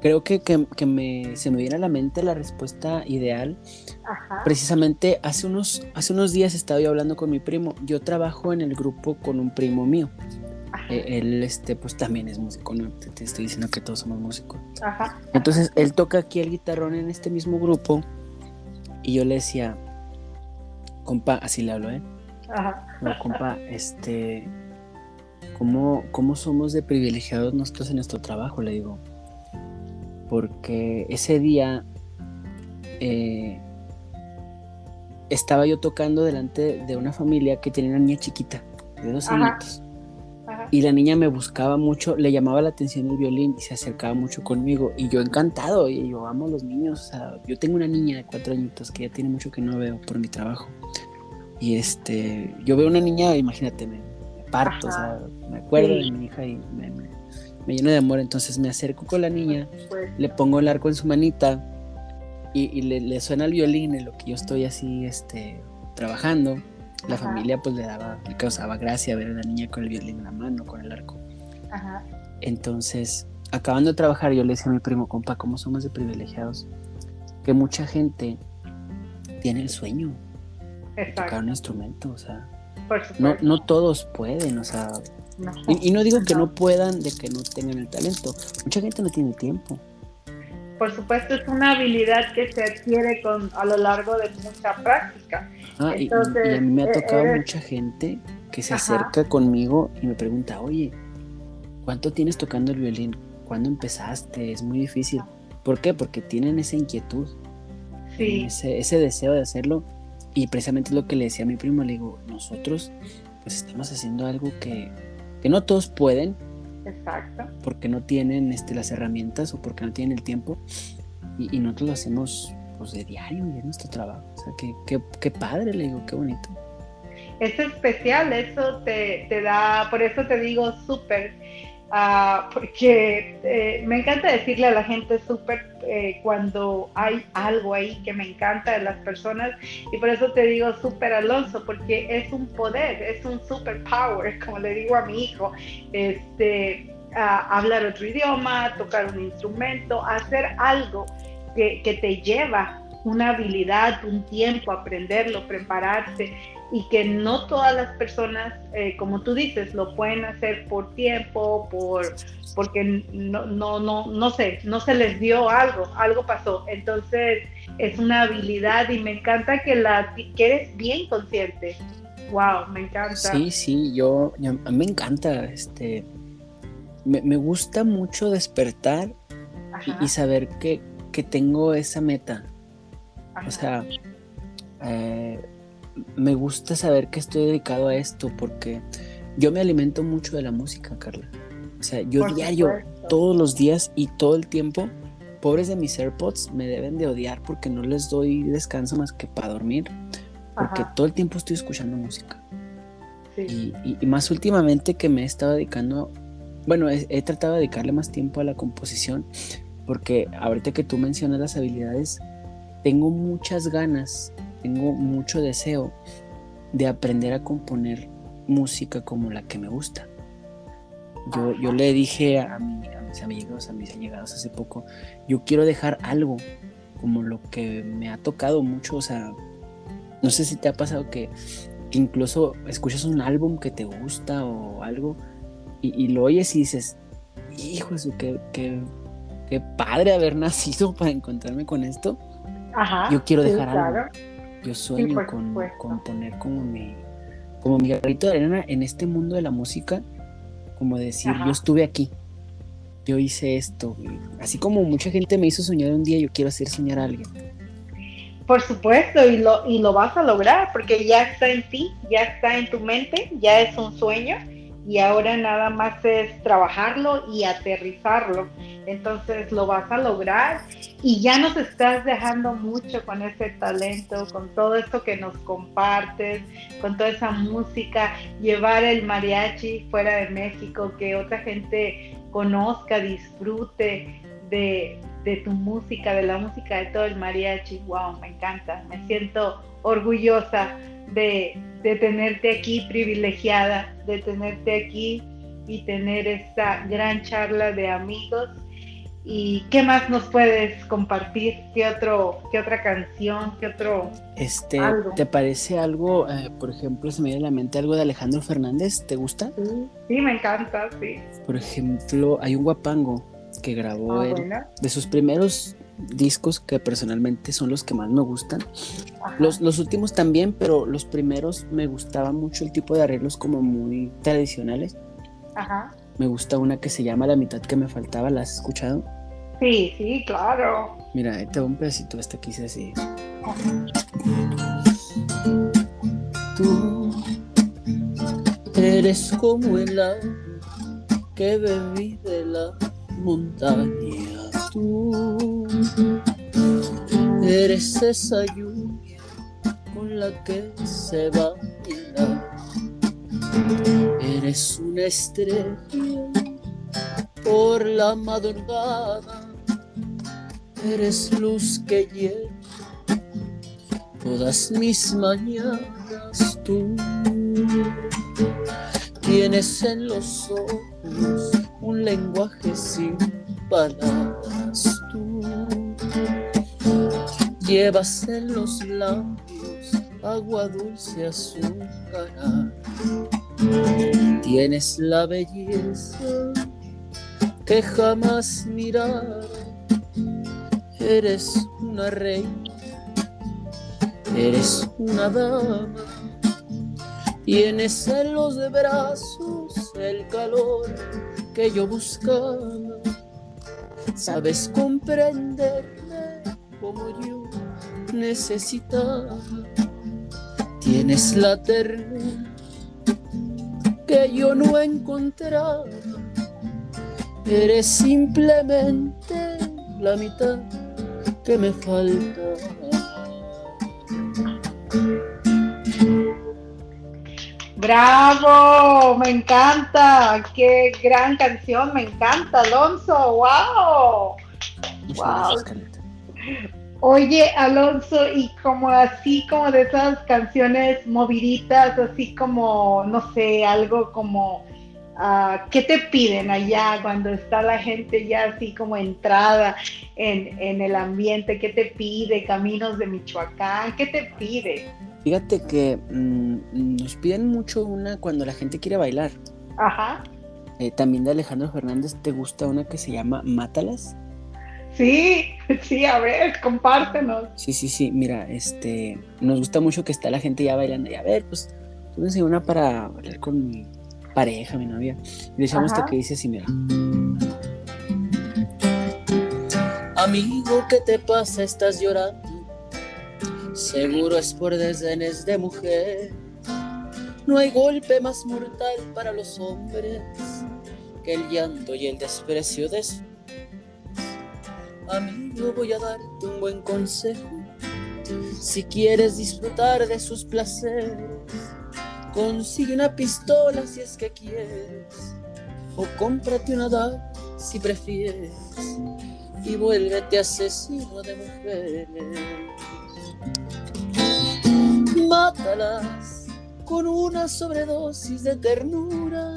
Speaker 2: creo que, que, me, se me viene a la mente la respuesta ideal. Precisamente hace unos, hace unos días estaba yo hablando con mi primo. Yo trabajo en el grupo con un primo mío. Eh, él este pues también es músico, no te, estoy diciendo que todos somos músicos. Entonces él toca aquí el guitarrón en este mismo grupo y yo le decía, compa, así le hablo, ¿eh? Ajá. compa, este, ¿cómo, ¿cómo somos de privilegiados nosotros en nuestro trabajo? Le digo, porque ese día eh, estaba yo tocando delante de una familia que tenía una niña chiquita, de dos años. Y la niña me buscaba mucho, le llamaba la atención el violín y se acercaba mucho conmigo. Y yo encantado, y yo amo a los niños. O sea, yo tengo una niña de cuatro añitos que ya tiene mucho que no veo por mi trabajo. Y este, yo veo una niña, imagínate, me, parto, o sea, me acuerdo de mi hija y me, me, lleno de amor. Entonces me acerco con la niña, le pongo el arco en su manita y, le, le, suena el violín en lo que yo estoy así, este, trabajando. La familia pues le daba, le causaba gracia ver a la niña con el violín en la mano, con el arco.
Speaker 1: Ajá.
Speaker 2: Entonces, acabando de trabajar, yo le decía a mi primo, compa, ¿cómo somos de privilegiados? Que mucha gente tiene el sueño de tocar un instrumento, o sea, no, no todos pueden, o sea, y, no digo que no puedan, de que no tengan el talento, mucha gente no tiene tiempo.
Speaker 1: Por supuesto, es una habilidad que se adquiere con, a lo largo de mucha práctica.
Speaker 2: Ah, y, a mí me ha eh, tocado mucha gente que se acerca conmigo y me pregunta, oye, ¿cuánto tienes tocando el violín? ¿Cuándo empezaste? Es muy difícil. ¿Por qué? Porque tienen esa inquietud, sí. ese, ese deseo de hacerlo. Y precisamente es lo que le decía a mi primo, le digo, nosotros pues estamos haciendo algo que, que no todos pueden.
Speaker 1: Exacto.
Speaker 2: Porque no tienen este, las herramientas o porque no tienen el tiempo. Y, y nosotros lo hacemos pues, de diario y es nuestro trabajo. O sea, qué, qué, padre, le digo, qué bonito.
Speaker 1: Es especial, eso te, te da, por eso te digo súper, uh, porque eh, me encanta decirle a la gente súper eh, cuando hay algo ahí que me encanta de las personas. Y por eso te digo súper Alonso, porque es un poder, es un super power, (laughs) como le digo a mi hijo, este, hablar otro idioma, tocar un instrumento, hacer algo que, que te lleva una habilidad, un tiempo, aprenderlo, prepararse y que no todas las personas, eh, como tú dices, lo pueden hacer por tiempo, por porque no, no, no, no sé, no se les dio algo, algo pasó. Entonces es una habilidad y me encanta que la que eres bien consciente. Wow, me encanta.
Speaker 2: Sí, sí, yo, a mí me encanta, este, me, gusta mucho despertar y, saber que, que tengo esa meta. O sea, eh, me gusta saber que estoy dedicado a esto porque yo me alimento mucho de la música, Carla. O sea, yo diario, todos los días y todo el tiempo, pobres de mis AirPods me deben de odiar porque no les doy descanso más que para dormir, porque todo el tiempo estoy escuchando música. Y, más últimamente que me he estado dedicando, bueno, he, tratado de dedicarle más tiempo a la composición, porque ahorita que tú mencionas las habilidades, tengo muchas ganas tengo mucho deseo de aprender a componer música como la que me gusta. Yo, yo le dije a, mis amigos, a mis allegados hace poco, yo quiero dejar algo como lo que me ha tocado mucho, o sea, no sé si te ha pasado que, incluso escuchas un álbum que te gusta o algo y, lo oyes y dices, hijo, eso, qué, qué, padre haber (laughs) nacido para encontrarme con esto. yo quiero dejar algo. Yo sueño con, con, poner como mi, como mi garrito de arena en este mundo de la música, como decir, yo estuve aquí, yo hice esto. Así como mucha gente me hizo soñar un día, yo quiero hacer soñar a alguien.
Speaker 1: Por supuesto, y lo, y lo vas a lograr, porque ya está en ti, ya está en tu mente, ya es un sueño, y ahora nada más es trabajarlo y aterrizarlo. Entonces lo vas a lograr y ya nos estás dejando mucho con ese talento, con todo esto que nos compartes, con toda esa música, llevar el mariachi fuera de México, que otra gente conozca, disfrute de, de tu música, de la música de todo el mariachi. Wow, me encanta, me siento orgullosa de, tenerte aquí, privilegiada de tenerte aquí y tener esta gran charla de amigos. ¿Y qué más nos puedes compartir? ¿Qué, otro, qué otra canción? ¿Qué otro?
Speaker 2: Este, ¿Te parece algo, eh, por ejemplo, se me viene a la mente algo de Alejandro Fernández? ¿Te gusta?
Speaker 1: Sí, me encanta, sí.
Speaker 2: Por ejemplo, hay un guapango que grabó ah, de sus primeros discos que personalmente son los que más me gustan. Los, los, últimos también, pero los primeros me gustaba mucho el tipo de arreglos como muy tradicionales.
Speaker 1: Ajá.
Speaker 2: Me gusta una que se llama La mitad que me faltaba, ¿la has escuchado?
Speaker 1: Sí, sí, claro.
Speaker 2: Mira, te un pedacito, que hice así. Tú eres como el agua que bebí de la montaña tú. Eres esa lluvia con la que se va Eres una estrella por la madrugada. Eres luz que llena todas mis mañanas. tú. Tienes en los ojos un lenguaje sin palabras tú. Llevas en los labios agua dulce azúcar. Tienes la belleza que jamás miraron. Eres una reina, eres una dama. Tienes en los brazos el calor que yo buscaba. Sabes comprenderme como yo necesitaba. Tienes la ternura que yo no encontraba. Eres simplemente la mitad que me falta.
Speaker 1: Bravo, me encanta, qué gran canción, me encanta, Alonso, wow. Wow. Oye, Alonso, y como así como de esas canciones moviditas, así como, no sé, algo como, uh, ¿qué te piden allá cuando está la gente ya así como entrada en, en el ambiente? ¿Qué te pide? Caminos de Michoacán, ¿qué te pide?
Speaker 2: Fíjate que mmm, nos piden mucho una cuando la gente quiere bailar.
Speaker 1: Ajá.
Speaker 2: Eh, también de Alejandro Fernández, ¿te gusta una que se llama Mátalas?
Speaker 1: Sí, (laughs) sí, a ver, compártenos.
Speaker 2: Sí, sí, sí, mira, este, nos gusta mucho que está la gente ya bailando y a ver, pues, tú una para bailar con mi pareja, mi novia. Y le echamos esta que dice así, mira. Amigo, ¿qué te pasa? ¿Estás llorando? Seguro es por desdenes de mujer. No hay golpe más mortal para los hombres que el llanto y el desprecio de su Amigo, voy a darte un buen consejo. Si quieres disfrutar de sus placeres, consigue una pistola si es que quieres, o cómprate una daga si prefieres, y vuélvete asesino de mujeres. Mátalas con una sobredosis de ternura,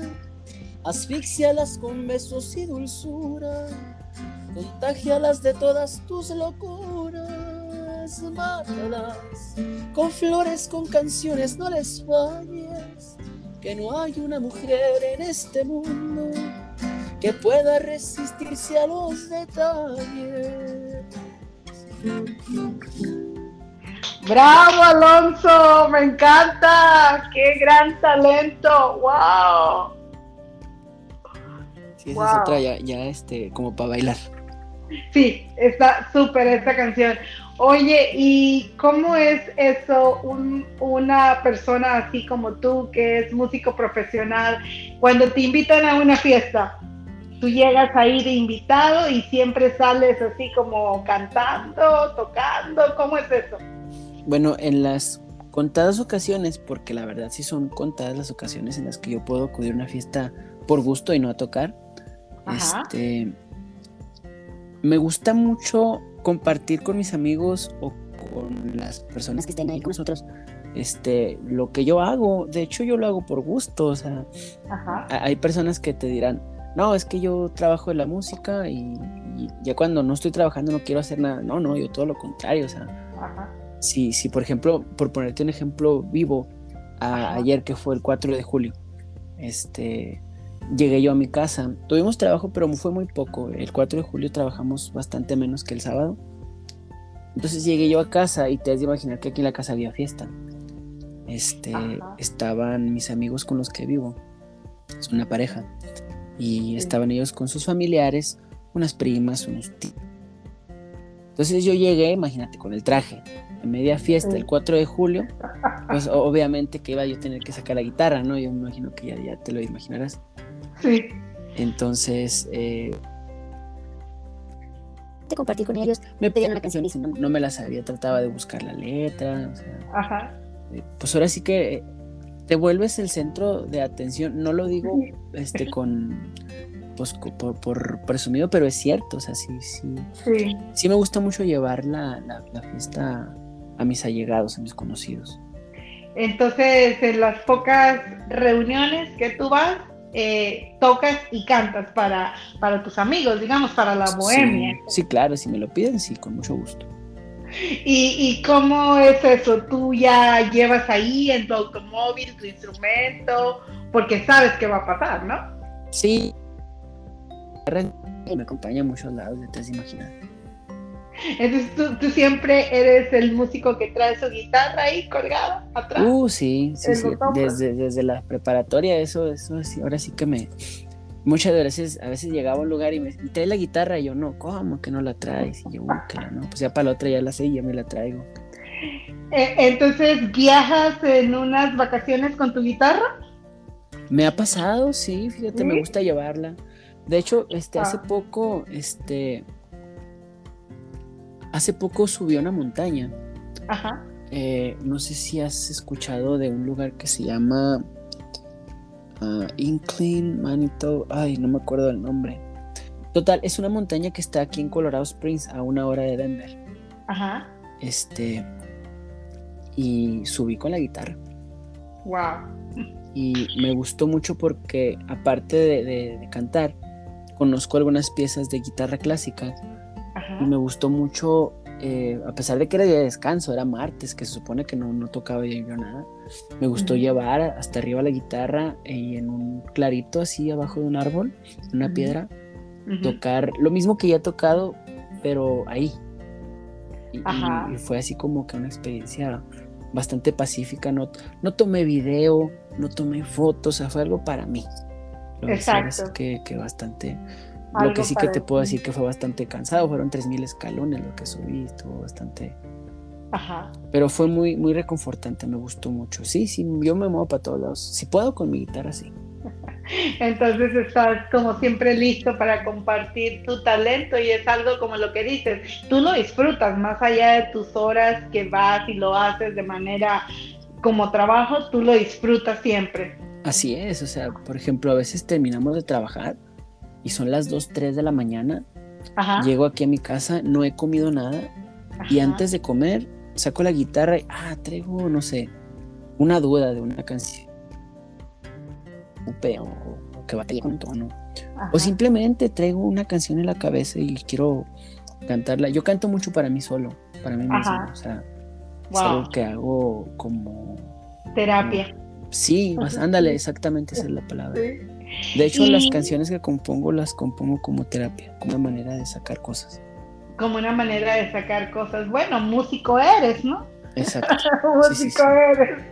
Speaker 2: asfixialas con besos y dulzura contagialas de todas tus locuras, mátalas con flores, con canciones, no les falles, que no hay una mujer en este mundo que pueda resistirse a los detalles.
Speaker 1: Bravo Alonso, me encanta, qué gran talento, wow.
Speaker 2: Sí, esa es otra ya, ya este, como para bailar.
Speaker 1: Sí, está súper esta canción. Oye, ¿y cómo es eso una persona así como tú, que es músico profesional, cuando te invitan a una fiesta? Tú llegas ahí de invitado y siempre sales así como cantando, tocando, ¿cómo es eso?
Speaker 2: Bueno, en las contadas ocasiones, porque la verdad sí son contadas las ocasiones en las que yo puedo acudir a una fiesta por gusto y no a tocar. Este, me gusta mucho compartir con mis amigos o con las personas que estén ahí con nosotros este lo que yo hago. De hecho yo lo hago por gusto o sea hay personas que te dirán no es que yo trabajo en la música y, ya cuando no estoy trabajando no quiero hacer nada no no yo todo lo contrario o sea si si por ejemplo por ponerte un ejemplo vivo ayer que fue el 4 de julio este llegué yo a mi casa. Tuvimos trabajo, pero fue muy poco. El 4 de julio trabajamos bastante menos que el sábado. Entonces llegué yo a casa y te has de imaginar que aquí en la casa había fiesta. Este, estaban mis amigos con los que vivo. Es una pareja. Y estaban ellos con sus familiares, unas primas, unos tíos. Entonces yo llegué, imagínate, con el traje, a media fiesta, el 4 de julio, (laughs) pues obviamente que iba yo a tener que sacar la guitarra, ¿no? Yo me imagino que ya, ya te lo imaginarás.
Speaker 1: Sí.
Speaker 2: Entonces, eh, te compartí con ellos, me pedían una canción y no, me la sabía, trataba de buscar la letra.
Speaker 1: Ajá.
Speaker 2: Eh, pues ahora sí que te vuelves el centro de atención. No lo digo este con pues por, por, presumido, pero es cierto, o sea, sí, sí.
Speaker 1: Sí,
Speaker 2: sí me gusta mucho llevar la, la, fiesta a mis allegados, a mis conocidos.
Speaker 1: Entonces, en las pocas reuniones que tú vas, eh, tocas y cantas para, para tus amigos, digamos, para la bohemia.
Speaker 2: Sí, claro, si me lo piden, sí, con mucho gusto.
Speaker 1: ¿Y, ¿Y cómo es eso? ¿Tú ya llevas ahí en tu automóvil tu instrumento? Porque sabes qué va a pasar, ¿no?
Speaker 2: Sí. Me acompaña a muchos lados, de te has
Speaker 1: entonces ¿tú, siempre eres el músico que trae su guitarra ahí colgada atrás.
Speaker 2: Uh, sí, sí, sí. Desde, desde la preparatoria, eso, eso sí, ahora sí que me. Muchas veces, a veces llegaba a un lugar y me trae la guitarra y yo, no, ¿cómo que no la traes? Y yo, claro, no, pues ya para la otra ya la sé y ya me la traigo.
Speaker 1: Eh, entonces, ¿viajas en unas vacaciones con tu guitarra?
Speaker 2: Me ha pasado, sí, fíjate, me gusta llevarla. De hecho, este, hace ah. poco, este, Hace poco subió a una montaña. Ajá. Eh, no sé si has escuchado de un lugar que se llama uh, Incline, Manito. Ay, no me acuerdo del nombre. Total, es una montaña que está aquí en Colorado Springs, a una hora de Denver. Ajá. Este. Y subí con la guitarra.
Speaker 1: Wow.
Speaker 2: Y me gustó mucho porque, aparte de cantar, conozco algunas piezas de guitarra clásica y me gustó mucho, eh, a pesar de que era día de descanso, era martes, que se supone que no, no tocaba yo nada. Me gustó llevar hasta arriba la guitarra y en un clarito así abajo de un árbol, una piedra, tocar lo mismo que ya he tocado, pero ahí. Y, fue así como que una experiencia bastante pacífica. No, no tomé video, no tomé fotos, o sea, fue algo para mí. Exacto. Que, que bastante lo que sí que te puedo decir que fue bastante cansado, fueron 3.000 escalones lo que subí, estuvo bastante... Ajá. Pero fue muy, muy reconfortante, me gustó mucho. Sí, sí, yo me muevo para todos lados. Si puedo con mi guitarra, sí. (laughs)
Speaker 1: Entonces estás como siempre listo para compartir tu talento y es algo como lo que dices, tú lo disfrutas más allá de tus horas que vas y lo haces de manera como trabajo, tú lo disfrutas siempre.
Speaker 2: Así es, o sea, por ejemplo, a veces terminamos de trabajar y son las 2, 3 de la mañana. Llego aquí a mi casa, no he comido nada y antes de comer saco la guitarra y, ah, traigo, no sé, una duda de una canción. O, que batalla con tono. O simplemente traigo una canción en la cabeza y quiero cantarla. Yo canto mucho para mí solo, para mí mismo. O sea, es algo que hago como...
Speaker 1: Terapia.
Speaker 2: sí, (laughs) ándale, exactamente esa es la palabra. De hecho, las canciones que compongo las compongo como terapia, como una manera de sacar cosas.
Speaker 1: Como una manera de sacar cosas. Bueno, músico eres, ¿no?
Speaker 2: Exacto. (laughs)
Speaker 1: músico eres.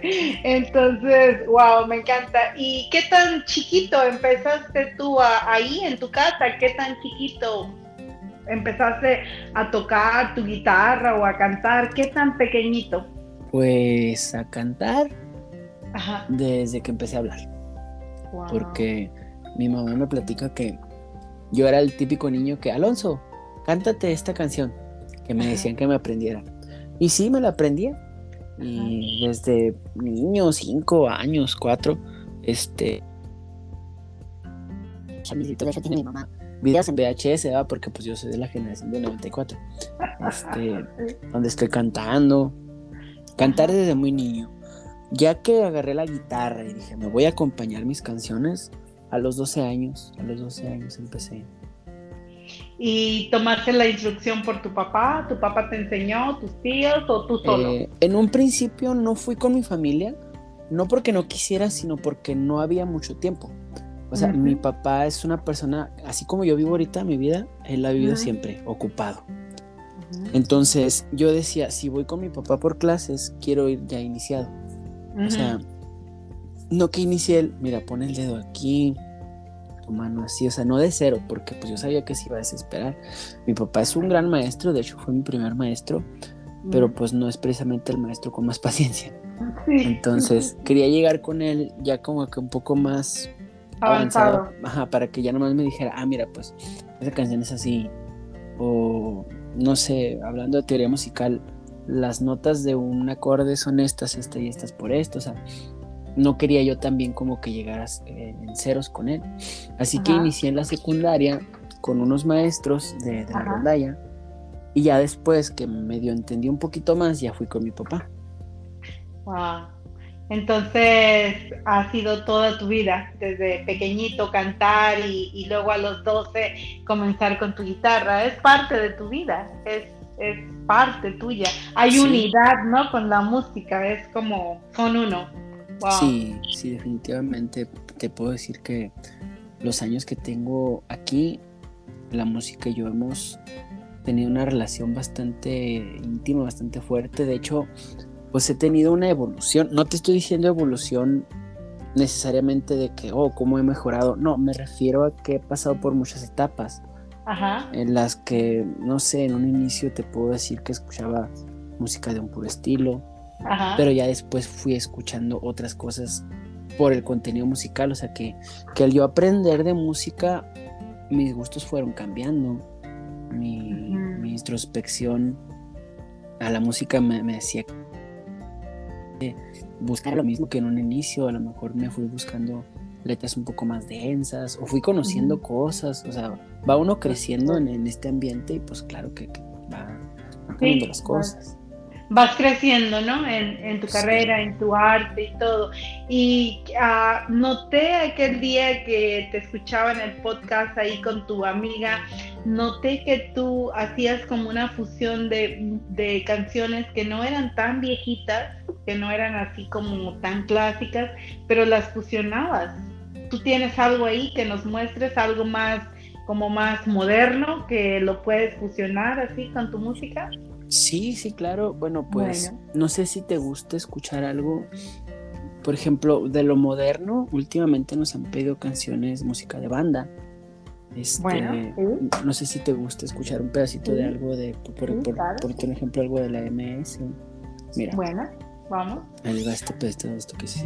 Speaker 1: Entonces, wow, me encanta. ¿Y qué tan chiquito empezaste tú ahí en tu casa? ¿Qué tan chiquito empezaste a tocar tu guitarra o a cantar? ¿Qué tan pequeñito?
Speaker 2: Pues a cantar desde que empecé a hablar. Porque mi mamá me platica que yo era el típico niño que, Alonso, cántate esta canción, que me decían que me aprendiera. Y sí, me la aprendía. Y desde niño, cinco años, cuatro, este... mi mamá. Videos en VHS, porque pues yo soy de la generación de 94. (laughs) Este, donde estoy cantando. Cantar desde muy niño. Ya que agarré la guitarra y dije, me voy a acompañar mis canciones, a los 12 años, a los 12 años empecé.
Speaker 1: ¿Y tomaste la instrucción por tu papá? ¿Tu papá te enseñó, tus tíos o tú solo?
Speaker 2: Eh, en un principio no fui con mi familia, no porque no quisiera, sino porque no había mucho tiempo. O sea, mi papá es una persona, así como yo vivo ahorita mi vida, él ha vivido siempre ocupado. Entonces yo decía, si voy con mi papá por clases, quiero ir ya iniciado. O sea, no que inicie el, mira, pon el dedo aquí, tu mano así, o sea, no de cero, porque pues yo sabía que se iba a desesperar. Mi papá es un gran maestro, de hecho fue mi primer maestro, pero pues no es precisamente el maestro con más (laughs) paciencia. Entonces, quería llegar con él ya como que un poco más avanzado, Ajá, para que ya nomás me dijera, ah, mira, pues esa canción es así, o no sé, hablando de teoría musical, las notas de un acorde son estas, estas y estas por esto, o sea, no quería yo también como que llegaras eh, en ceros con él. Así que inicié en la secundaria con unos maestros de, la rondalla y ya después que medio entendí un poquito más, ya fui con mi papá.
Speaker 1: Wow. Entonces ha sido toda tu vida, desde pequeñito cantar y, luego a los 12 comenzar con tu guitarra. Es parte de tu vida, es, es parte tuya. Hay unidad, ¿no? Con la música, es como son uno.
Speaker 2: Sí, sí, definitivamente te puedo decir que los años que tengo aquí, la música y yo hemos tenido una relación bastante íntima, bastante fuerte. De hecho, pues he tenido una evolución. No te estoy diciendo evolución necesariamente de que, oh, cómo he mejorado. No, me refiero a que he pasado por muchas etapas. Ajá. En las que, no sé, en un inicio te puedo decir que escuchaba música de un puro estilo. Ajá. Pero ya después fui escuchando otras cosas por el contenido musical. O sea que, que al yo aprender de música, mis gustos fueron cambiando. Mi, mi introspección a la música me, me decía buscar lo mismo que en un inicio, a lo mejor me fui buscando letras un poco más densas o fui conociendo cosas, o sea, va uno creciendo en, este ambiente y pues claro que, va, cambiando las cosas
Speaker 1: vas creciendo, ¿no? En, tu carrera, en tu arte y todo. Y uh, noté aquel día que te escuchaba en el podcast ahí con tu amiga, noté que tú hacías como una fusión de, de canciones que no eran tan viejitas, que no eran así como tan clásicas, pero las fusionabas. Tú tienes algo ahí que nos muestres, algo más como más moderno, que lo puedes fusionar así con tu música.
Speaker 2: Sí, sí, claro. Bueno, pues no sé si te gusta escuchar algo, por ejemplo, de lo moderno. Últimamente nos han pedido canciones, música de banda. Este, bueno, no sé si te gusta escuchar un pedacito de algo de, por, por, ejemplo, algo de la MS.
Speaker 1: Mira. Bueno, vamos.
Speaker 2: Ahí va este pedacito esto que sí.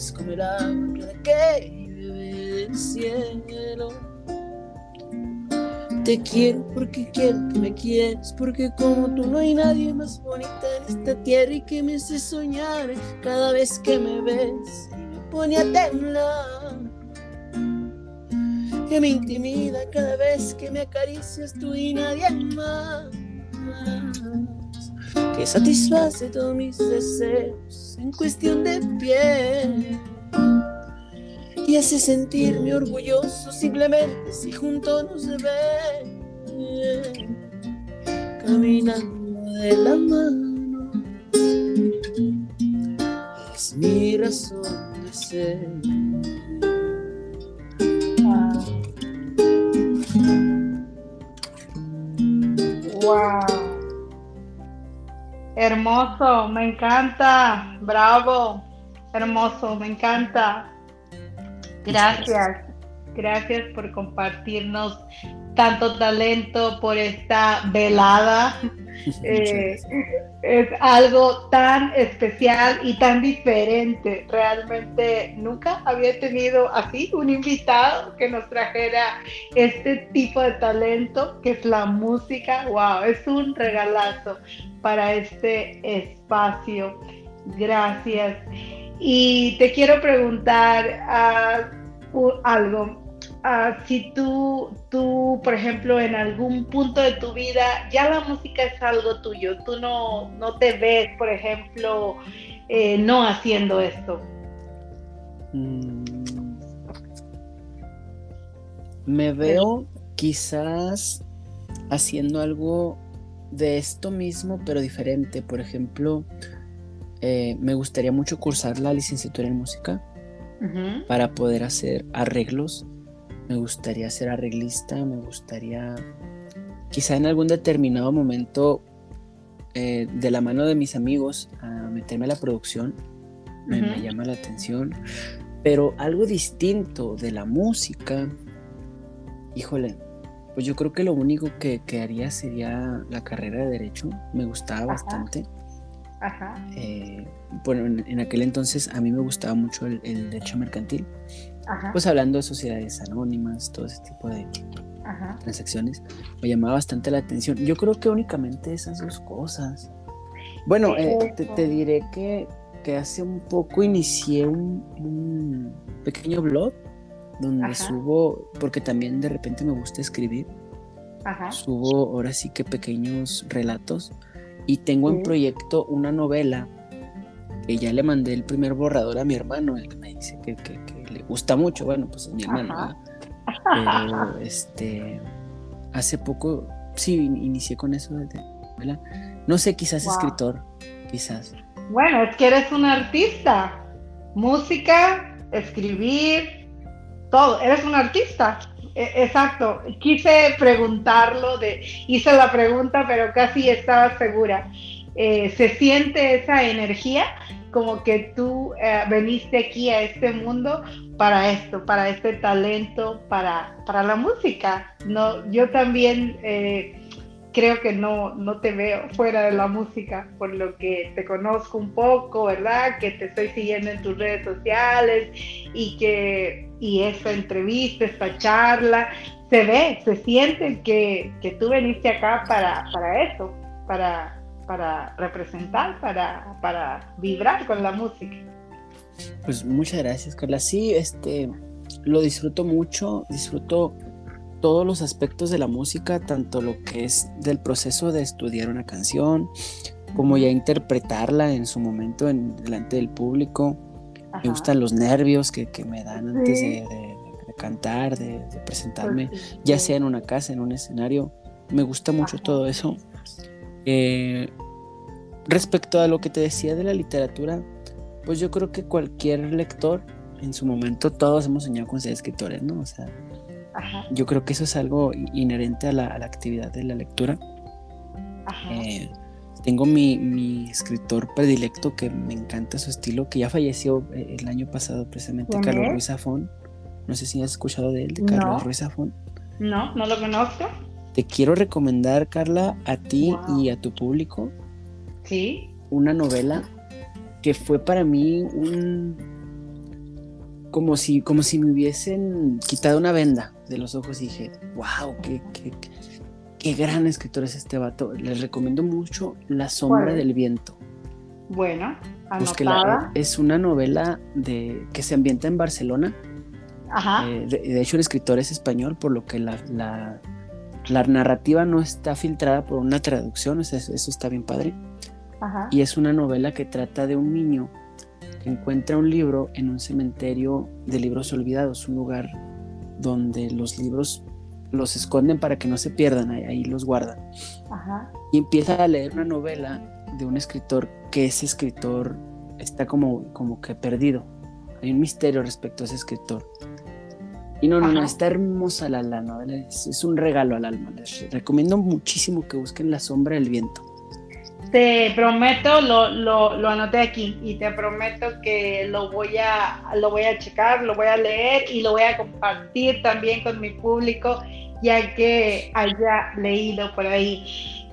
Speaker 2: Eres como el agua que cielo. Te quiero porque quiero que me quieres, porque como tú no hay nadie más bonita en esta tierra y que me hace soñar cada vez que me ves y me pone a temblar. Que me intimida cada vez que me acaricias tú y nadie más. Que satisface todos mis deseos en cuestión de piel. Y hace sentirme orgulloso simplemente si juntos nos ve caminando de la mano es mi razón de ser.
Speaker 1: Wow hermoso me encanta. Bravo hermoso me encanta. Gracias, gracias por compartirnos tanto talento por esta velada. Eh, es algo tan especial y tan diferente. Realmente nunca había tenido así un invitado que nos trajera este tipo de talento que es la música. ¡Wow! Es un regalazo para este espacio. Gracias. Y te quiero preguntar uh, algo. Uh, si tú, tú, por ejemplo, en algún punto de tu vida, ya la música es algo tuyo, tú no, no te ves, por ejemplo, eh, no haciendo esto. Mm.
Speaker 2: Me veo quizás haciendo algo de esto mismo, pero diferente. Por ejemplo, eh, me gustaría mucho cursar la licenciatura en música para poder hacer arreglos. Me gustaría ser arreglista, me gustaría quizá en algún determinado momento eh, de la mano de mis amigos a meterme a la producción. Me, me llama la atención. Pero algo distinto de la música, híjole, pues yo creo que lo único que, que haría sería la carrera de Derecho. Me gustaba bastante.
Speaker 1: Ajá.
Speaker 2: Eh, bueno, en, en, aquel entonces a mí me gustaba mucho el, el Derecho Mercantil.
Speaker 1: Ajá.
Speaker 2: Pues hablando de sociedades anónimas, todo ese tipo de
Speaker 1: Ajá.
Speaker 2: transacciones, me llamaba bastante la atención. Yo creo que únicamente esas dos cosas. Bueno, eh, te, te, diré que, que, hace un poco inicié un, un pequeño blog donde Ajá. subo, porque también de repente me gusta escribir, subo ahora sí que pequeños relatos y tengo en proyecto una novela que ya le mandé el primer borrador a mi hermano, el que me dice que, que, que le gusta mucho, bueno, pues es mi hermano. (laughs) Pero este, hace poco, sí, inicié con eso de novela. No sé, quizás wow. escritor, quizás.
Speaker 1: Bueno, es que eres un artista. Música, escribir, todo. Eres un artista. E exacto. Quise preguntarlo, de, hice la pregunta, pero casi estaba segura. Eh, ¿Se siente esa energía? Como que tú eh, veniste aquí a este mundo para esto, para este talento, para, para la música. No, yo también eh, creo que no, no te veo fuera de la música, por lo que te conozco un poco, ¿verdad? Que te estoy siguiendo en tus redes sociales y que y esta entrevista, esta charla, se ve, se siente que, que tú veniste acá para, para eso, para, para representar, para, para vibrar con la música.
Speaker 2: Pues muchas gracias, Carla. Sí, este, lo disfruto mucho, disfruto todos los aspectos de la música, tanto lo que es del proceso de estudiar una canción, como ya interpretarla en su momento en, delante del público. Ajá. Me gustan los nervios que, que me dan antes sí. de, de, de, cantar, de, de presentarme, pues sí, ya sea en una casa, en un escenario. Me gusta mucho Ajá. todo eso. Eh, respecto a lo que te decía de la literatura, pues yo creo que cualquier lector, en su momento todos hemos soñado con ser escritores, ¿no? O sea,
Speaker 1: Ajá.
Speaker 2: yo creo que eso es algo inherente a la, a la actividad de la lectura. Eh, tengo mi, mi, escritor predilecto que me encanta su estilo, que ya falleció eh, el año pasado precisamente, Carlos es? Ruiz Zafón. No sé si has escuchado de él, de Carlos
Speaker 1: no.
Speaker 2: Ruiz Zafón.
Speaker 1: No, no lo conozco.
Speaker 2: Te quiero recomendar, Carla, a ti wow. y a tu público.
Speaker 1: Sí.
Speaker 2: Una novela que fue para mí un como si como si me hubiesen quitado una venda de los ojos y dije wow qué, qué, qué gran escritor es este vato les recomiendo mucho La sombra del viento
Speaker 1: bueno
Speaker 2: anotada. es una novela de que se ambienta en Barcelona
Speaker 1: Ajá.
Speaker 2: Eh, de, de, hecho el escritor es español por lo que la, la, la narrativa no está filtrada por una traducción eso, eso está bien padre
Speaker 1: Ajá.
Speaker 2: Y es una novela que trata de un niño que encuentra un libro en un cementerio de libros olvidados, un lugar donde los libros los esconden para que no se pierdan, ahí, ahí los guardan.
Speaker 1: Ajá.
Speaker 2: Y empieza a leer una novela de un escritor que ese escritor está como, como que perdido. Hay un misterio respecto a ese escritor. Y no, no, Ajá. no, está hermosa la, la novela, es, es, un regalo al alma. Les recomiendo muchísimo que busquen La sombra del viento
Speaker 1: te prometo, lo, lo, lo, anoté aquí y te prometo que lo voy, a, lo voy a checar, lo voy a leer y lo voy a compartir también con mi público, ya que haya leído por ahí.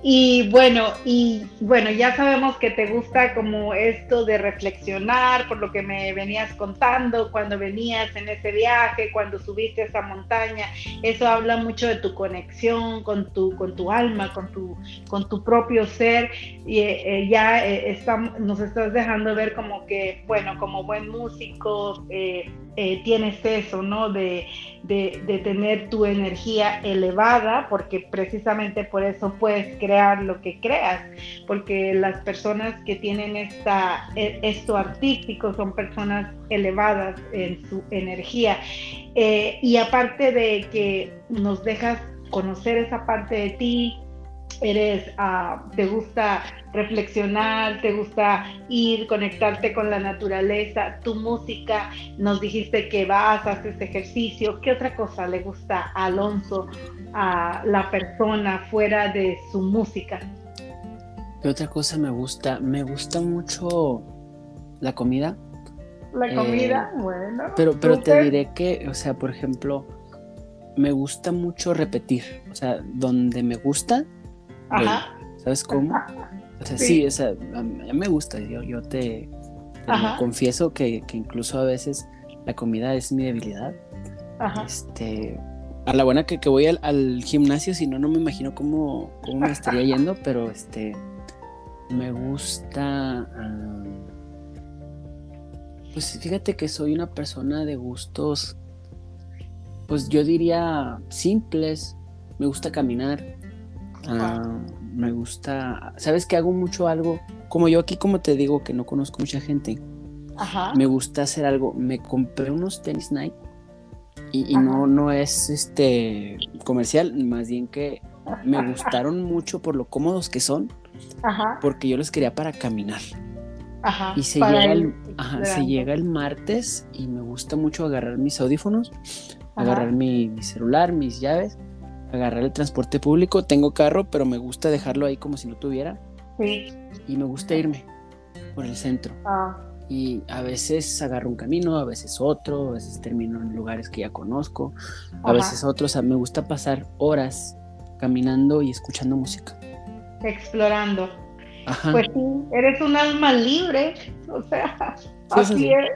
Speaker 1: Y bueno, y bueno, ya sabemos que te gusta como esto de reflexionar por lo que me venías contando cuando venías en ese viaje, cuando subiste esa montaña. Eso habla mucho de tu conexión con tu, con tu alma, con tu, con tu propio ser. Y eh, ya eh, nos estás dejando ver como que, bueno, como buen músico, eh, eh, tienes eso, ¿no? De, de, tener tu energía elevada, porque precisamente por eso puedes crear lo que creas, porque las personas que tienen esta, e, esto artístico son personas elevadas en su energía. Eh, y aparte de que nos dejas conocer esa parte de ti, eres, uh, te gusta reflexionar, te gusta ir, conectarte con la naturaleza, tu música, nos dijiste que vas, haces ejercicio, ¿qué otra cosa le gusta a Alonso, a la persona fuera de su música?
Speaker 2: ¿Qué otra cosa me gusta? Me gusta mucho la comida.
Speaker 1: La comida, eh, bueno.
Speaker 2: Pero, pero te diré que, o sea, por ejemplo, me gusta mucho repetir. O sea, donde me gusta,
Speaker 1: Ajá.
Speaker 2: ¿sabes cómo? O sea, sí, o sea, a mí me gusta. Yo, yo te, confieso que, que incluso a veces la comida es mi debilidad.
Speaker 1: Ajá.
Speaker 2: Este, a la buena que, que voy al, al gimnasio, si no, no me imagino cómo, cómo me estaría yendo, pero este, me gusta. ah, pues fíjate que soy una persona de gustos, pues yo diría simples. Me gusta caminar. Ah, me gusta. ¿Sabes que hago mucho algo? Como yo aquí, como te digo, que no conozco mucha gente
Speaker 1: Ajá.
Speaker 2: me gusta hacer algo. Me compré unos tenis Nike y, y no, no es este comercial, más bien que me (laughs) gustaron mucho por lo cómodos que son,
Speaker 1: Ajá.
Speaker 2: porque yo los quería para caminar.
Speaker 1: Ajá.
Speaker 2: Y se, llega
Speaker 1: el-
Speaker 2: el, ajá, se llega el martes y me gusta mucho agarrar mis audífonos,
Speaker 1: Ajá.
Speaker 2: agarrar mi, mi celular, mis llaves, agarrar el transporte público. Tengo carro, pero me gusta dejarlo ahí como si no tuviera.
Speaker 1: Sí.
Speaker 2: Y me gusta irme por el centro.
Speaker 1: Ah,
Speaker 2: Y a veces agarro un camino, a veces otro, a veces termino en lugares que ya conozco, a
Speaker 1: Ajá.
Speaker 2: veces otros. O sea, me gusta pasar horas caminando y escuchando música.
Speaker 1: explorando.
Speaker 2: Ajá.
Speaker 1: Pues sí, eres un alma libre, (laughs) o sea,
Speaker 2: Sí,
Speaker 1: así
Speaker 2: sí, sí.
Speaker 1: es.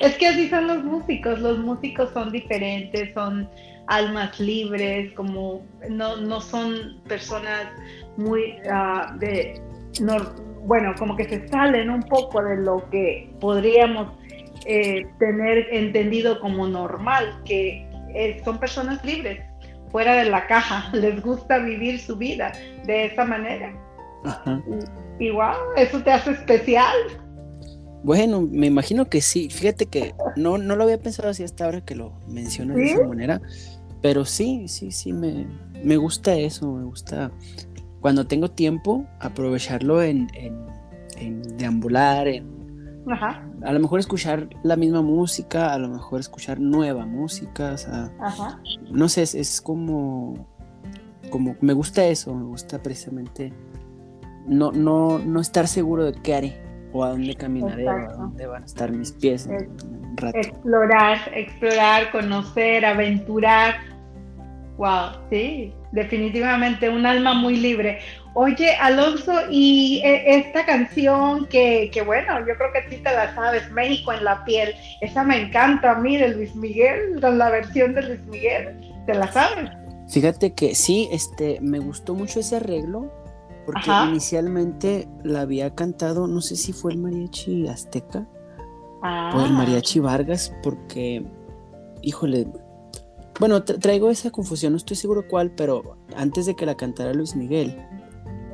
Speaker 1: Es que así son los músicos, los músicos son diferentes, son almas libres, como no, no son personas muy ah, de, no- bueno, como que se salen un poco de lo que podríamos eh, tener entendido como normal, que eh, son personas libres, fuera de la caja, (laughs) les gusta vivir su vida de esa manera.
Speaker 2: Ajá.
Speaker 1: Y wow, eso te hace especial.
Speaker 2: Bueno, me imagino que sí. Fíjate que no, no lo había pensado así hasta ahora que lo mencionas de esa manera. Pero sí, sí, sí, me, me gusta eso. Me gusta cuando tengo tiempo aprovecharlo en, en, en deambular, en
Speaker 1: Ajá,
Speaker 2: a lo mejor escuchar la misma música, a lo mejor escuchar nueva música, o sea,
Speaker 1: ajá,
Speaker 2: no sé, es, es como, como, me gusta eso, me gusta precisamente no, no, no estar seguro de qué haré, o a dónde caminaré, o a dónde van a estar mis pies en,
Speaker 1: Es-
Speaker 2: en un rato.
Speaker 1: explorar, explorar, conocer, aventurar. Wow, sí, definitivamente un alma muy libre. Oye, Alonso, y eh, esta canción que, que bueno, yo creo que sí te la sabes, México en la piel, esa me encanta a mí de Luis Miguel, con la versión de Luis Miguel, ¿te la sabes?
Speaker 2: Fíjate que sí, este, me gustó mucho ese arreglo, porque
Speaker 1: Ajá.
Speaker 2: inicialmente la había cantado, no sé si fue el mariachi azteca,
Speaker 1: Ah,
Speaker 2: o el mariachi Vargas, porque, híjole, bueno, tra- traigo esa confusión, no estoy seguro cuál, pero antes de que la cantara Luis Miguel,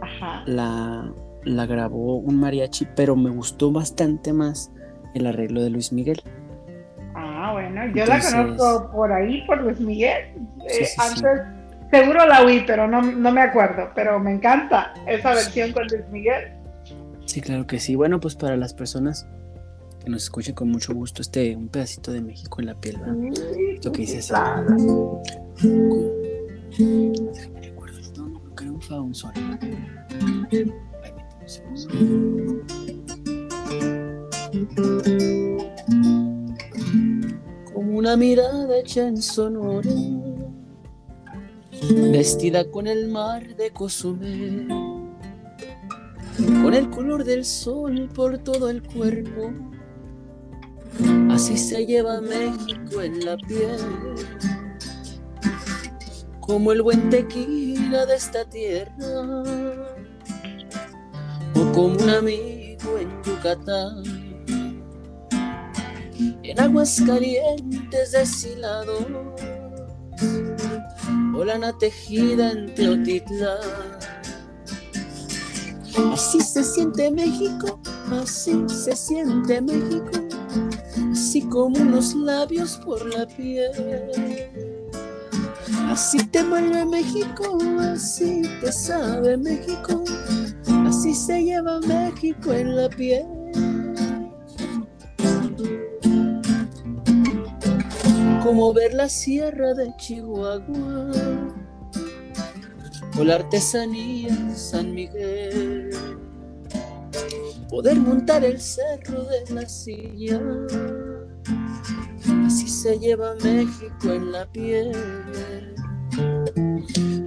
Speaker 1: Ajá.
Speaker 2: la, la grabó un mariachi, pero me gustó bastante más el arreglo de Luis Miguel.
Speaker 1: Ah, bueno, yo la conozco por ahí, por Luis Miguel.
Speaker 2: Sí,
Speaker 1: Eh,
Speaker 2: sí.
Speaker 1: antes, seguro la oí, pero no, no me acuerdo. Pero me encanta esa versión con Luis Miguel.
Speaker 2: Sí, claro que sí. Bueno, pues para las personas que nos escuchen con mucho gusto, este, un pedacito de México en la piel, ¿verdad? Lo que dice así.
Speaker 1: claro.
Speaker 2: Déjame un sol. Como una mirada hecha en Sonora, vestida con el mar de Cozumel, con el color del sol por todo el cuerpo. Así se lleva México en la piel. Como el buen tequila de esta tierra, o como un amigo en Yucatán, en aguas calientes deshilados, o lana tejida en Teotitlán. Así se siente México, así se siente México, así como unos labios por la piel. Así te mueve México, así te sabe México, así se lleva México en la piel. Como ver la sierra de Chihuahua o la artesanía de San Miguel, poder montar el cerro de la silla, así se lleva México en la piel.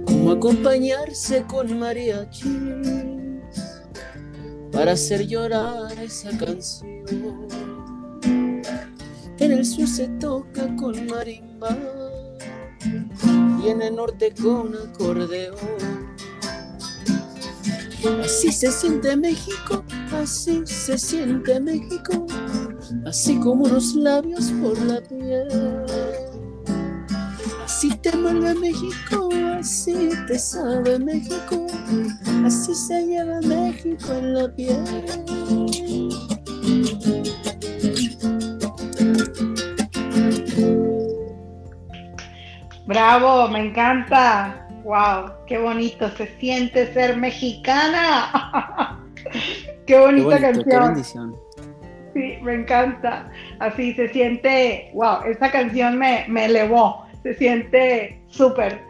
Speaker 2: Como acompañarse con mariachis para hacer llorar esa canción. En el sur se toca con marimba y en el norte con acordeón. Así se siente México, así se siente México, así como los labios por la piel. Así te mueve México, así te sabe México, así se lleva México en la piel.
Speaker 1: Bravo, me encanta. Wow, qué bonito se siente ser mexicana. (laughs) qué bonita canción. sí, me encanta. Así se siente, wow, esta canción me, me elevó. Se siente súper.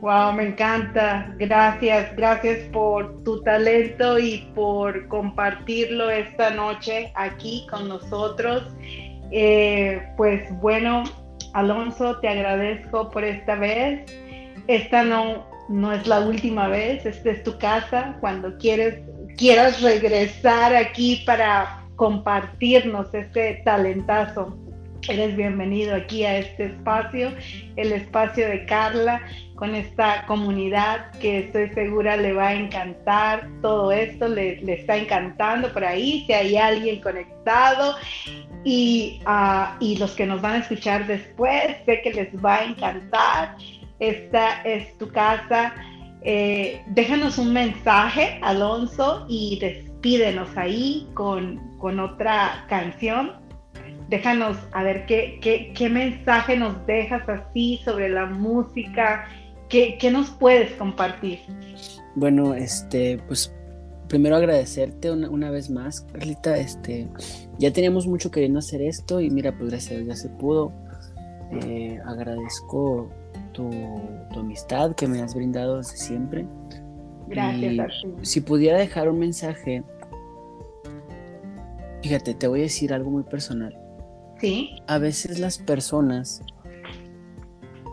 Speaker 1: Wow, me encanta. Gracias, gracias por tu talento y por compartirlo esta noche aquí con nosotros. Eh, pues bueno, Alonso, te agradezco por esta vez. Esta no, no es la última vez, esta es tu casa. Cuando quieres, quieras regresar aquí para compartirnos este talentazo, eres bienvenido aquí a este espacio, el espacio de Carla, con esta comunidad que estoy segura le va a encantar todo esto, le, le está encantando por ahí, si hay alguien conectado y, uh, y los que nos van a escuchar después, sé que les va a encantar. Esta es tu casa. Eh, déjanos un mensaje, Alonso, y despídenos ahí con, con otra canción. Déjanos a ver qué, qué, qué, mensaje nos dejas así sobre la música, qué, qué nos puedes compartir.
Speaker 2: Bueno, este, pues primero agradecerte una, vez más, Carlita. Este, ya teníamos mucho queriendo hacer esto y mira, pues gracias ya se pudo. Eh, agradezco tu, amistad que me has brindado desde siempre.
Speaker 1: Gracias.
Speaker 2: si pudiera dejar un mensaje, fíjate, te voy a decir algo muy personal.
Speaker 1: Sí.
Speaker 2: A veces las personas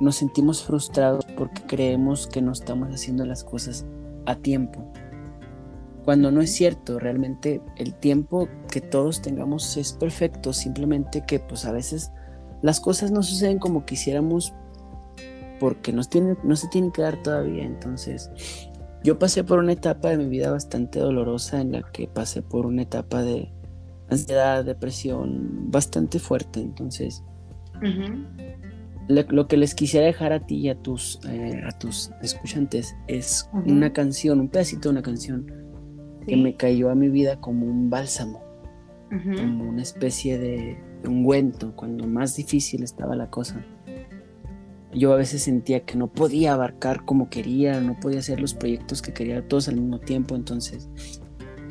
Speaker 2: nos sentimos frustrados porque creemos que no estamos haciendo las cosas a tiempo cuando no es cierto, realmente el tiempo que todos tengamos es perfecto, simplemente que pues a veces las cosas no suceden como quisiéramos porque nos tiene, no se tienen que dar todavía, entonces yo pasé por una etapa de mi vida bastante dolorosa en la que pasé por una etapa de ansiedad, depresión bastante fuerte, entonces lo, que les quisiera dejar a ti y a tus, eh, a tus escuchantes es una canción, un pedacito de una canción que me cayó a mi vida como un bálsamo, como una especie de ungüento cuando más difícil estaba la cosa. Yo a veces sentía que no podía abarcar como quería, no podía hacer los proyectos que quería todos al mismo tiempo, entonces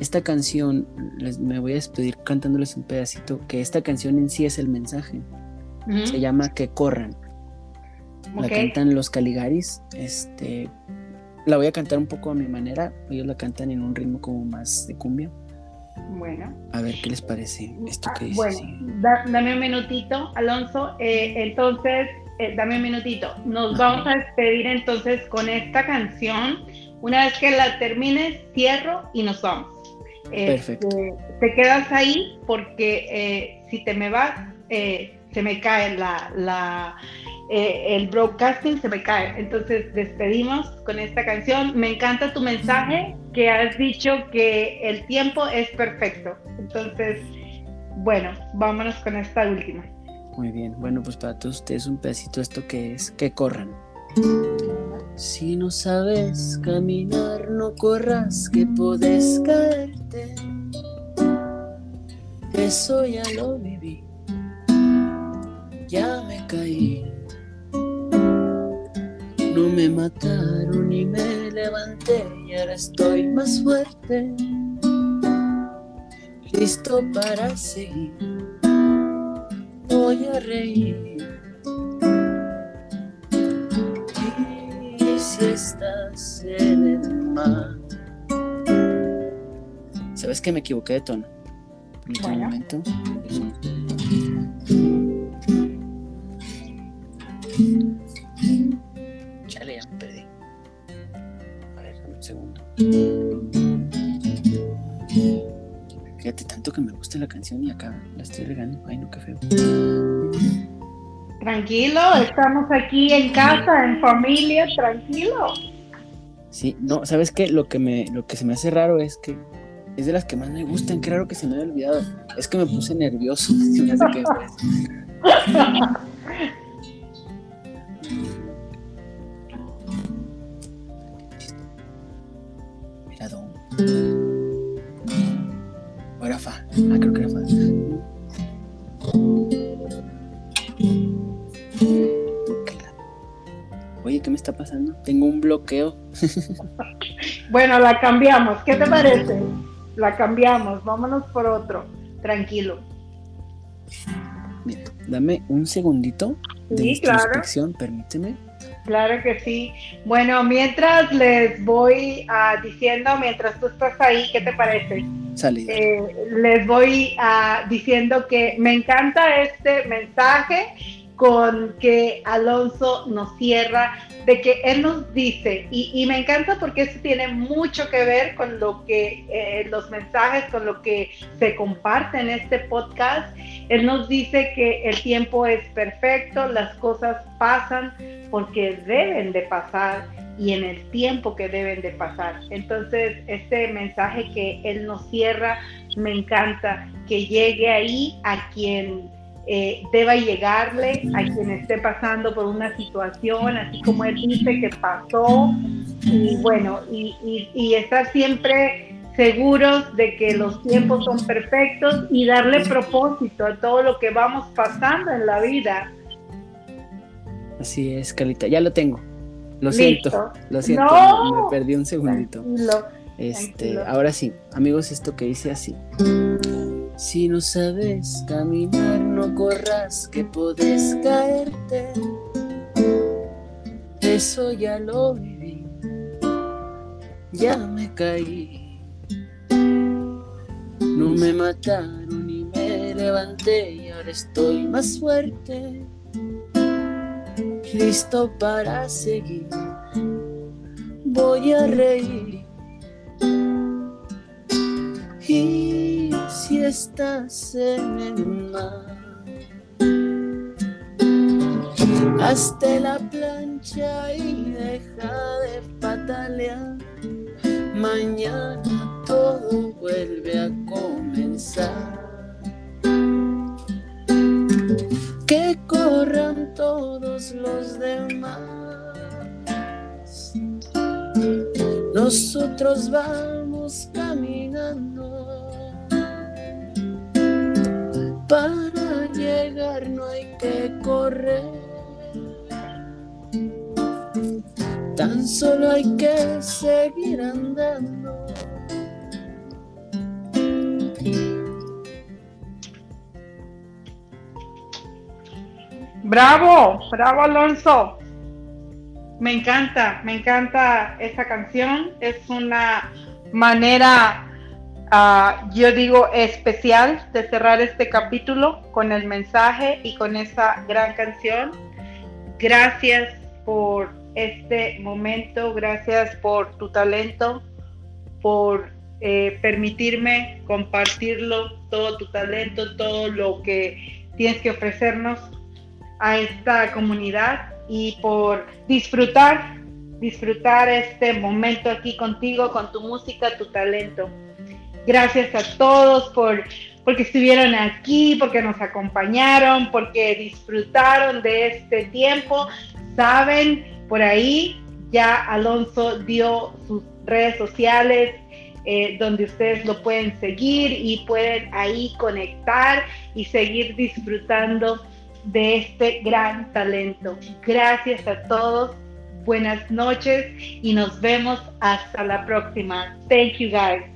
Speaker 2: esta canción, les, me voy a despedir cantándoles un pedacito, que esta canción en sí es el mensaje. Se llama Que corran. La cantan los Caligaris. Este, la voy a cantar un poco a mi manera. Ellos la cantan en un ritmo como más de cumbia.
Speaker 1: Bueno.
Speaker 2: A ver qué les parece esto que dice.
Speaker 1: Bueno, dame un minutito, Alonso. Eh, entonces, eh, dame un minutito. Nos vamos a despedir entonces con esta canción. Una vez que la termines, cierro y nos vamos.
Speaker 2: Perfecto.
Speaker 1: Este, te quedas ahí porque eh, si te me vas, se me cae la eh, el broadcasting se me cae. Entonces despedimos con esta canción. Me encanta tu mensaje que has dicho que el tiempo es perfecto. Entonces, bueno, vámonos con esta última.
Speaker 2: Muy bien, bueno, pues para todos ustedes un pedacito esto que es que corran. Si no sabes caminar, no corras, que puedes caerte. Eso ya lo viví, ya me caí no me mataron y me levanté y ahora estoy más fuerte, listo para seguir. Voy a reír. Y si estás en el mar. ¿Sabes que me equivoqué de tono? En este momento. Tanto que me gusta la canción y acá la estoy regando. Ay, no, qué feo.
Speaker 1: Tranquilo, estamos aquí en casa, en familia, tranquilo.
Speaker 2: Sí, no, ¿sabes qué? Lo que, me, lo que se me hace raro es que es de las que más me gustan. Qué raro que se me haya olvidado. Es que me puse nervioso. (laughs) Mira, (laughs) bloqueo.
Speaker 1: bueno, la cambiamos. ¿Qué te parece? La cambiamos. Vámonos por otro. Tranquilo.
Speaker 2: Bien, dame un segundito de
Speaker 1: Sí, claro.
Speaker 2: permíteme.
Speaker 1: Claro que sí. Bueno, mientras les voy ah, diciendo, mientras tú estás ahí, ¿qué te parece?
Speaker 2: Salida.
Speaker 1: Eh, les voy ah, diciendo que me encanta este mensaje con que Alonso nos cierra, de que él nos dice, y, me encanta porque eso tiene mucho que ver con lo que eh, los mensajes, con lo que se comparte en este podcast. Él nos dice que el tiempo es perfecto, las cosas pasan porque deben de pasar y en el tiempo que deben de pasar. Entonces, este mensaje que él nos cierra, me encanta que llegue ahí a quien eh, deba llegarle, a quien esté pasando por una situación, así como él dice que pasó, y bueno, y, y, y estar siempre seguros de que los tiempos son perfectos y darle propósito a todo lo que vamos pasando en la vida.
Speaker 2: Así es, Carlita. Ya lo tengo. Lo
Speaker 1: Listo.
Speaker 2: siento. Lo siento.
Speaker 1: No.
Speaker 2: Me perdí un segundito.
Speaker 1: Tranquilo.
Speaker 2: Este,
Speaker 1: tranquilo.
Speaker 2: ahora sí, amigos, esto que dice así. Si no sabes caminar, no corras, que puedes caerte. Eso ya lo viví, ya me caí. No me mataron y me levanté y ahora estoy más fuerte. Listo para seguir, voy a reír. Y si estás en el mar, hazte la plancha y deja de patalear. Mañana todo vuelve a comenzar. Que corran todos los demás. Nosotros vamos caminando. Para llegar no hay que correr. Tan solo hay que seguir andando.
Speaker 1: Bravo, bravo Alonso. Me encanta, me encanta esa canción. Es una manera, ah, yo digo, especial de cerrar este capítulo con el mensaje y con esa gran canción. Gracias por este momento, gracias por tu talento, por eh, permitirme compartirlo, todo tu talento, todo lo que tienes que ofrecernos a esta comunidad y por disfrutar, disfrutar este momento aquí contigo, con tu música, tu talento. Gracias a todos por porque estuvieron aquí, porque nos acompañaron, porque disfrutaron de este tiempo. Saben, por ahí ya Alonso dio sus redes sociales, eh, donde ustedes lo pueden seguir y pueden ahí conectar y seguir disfrutando de este gran talento. Gracias a todos, buenas noches y nos vemos hasta la próxima. Thank you guys.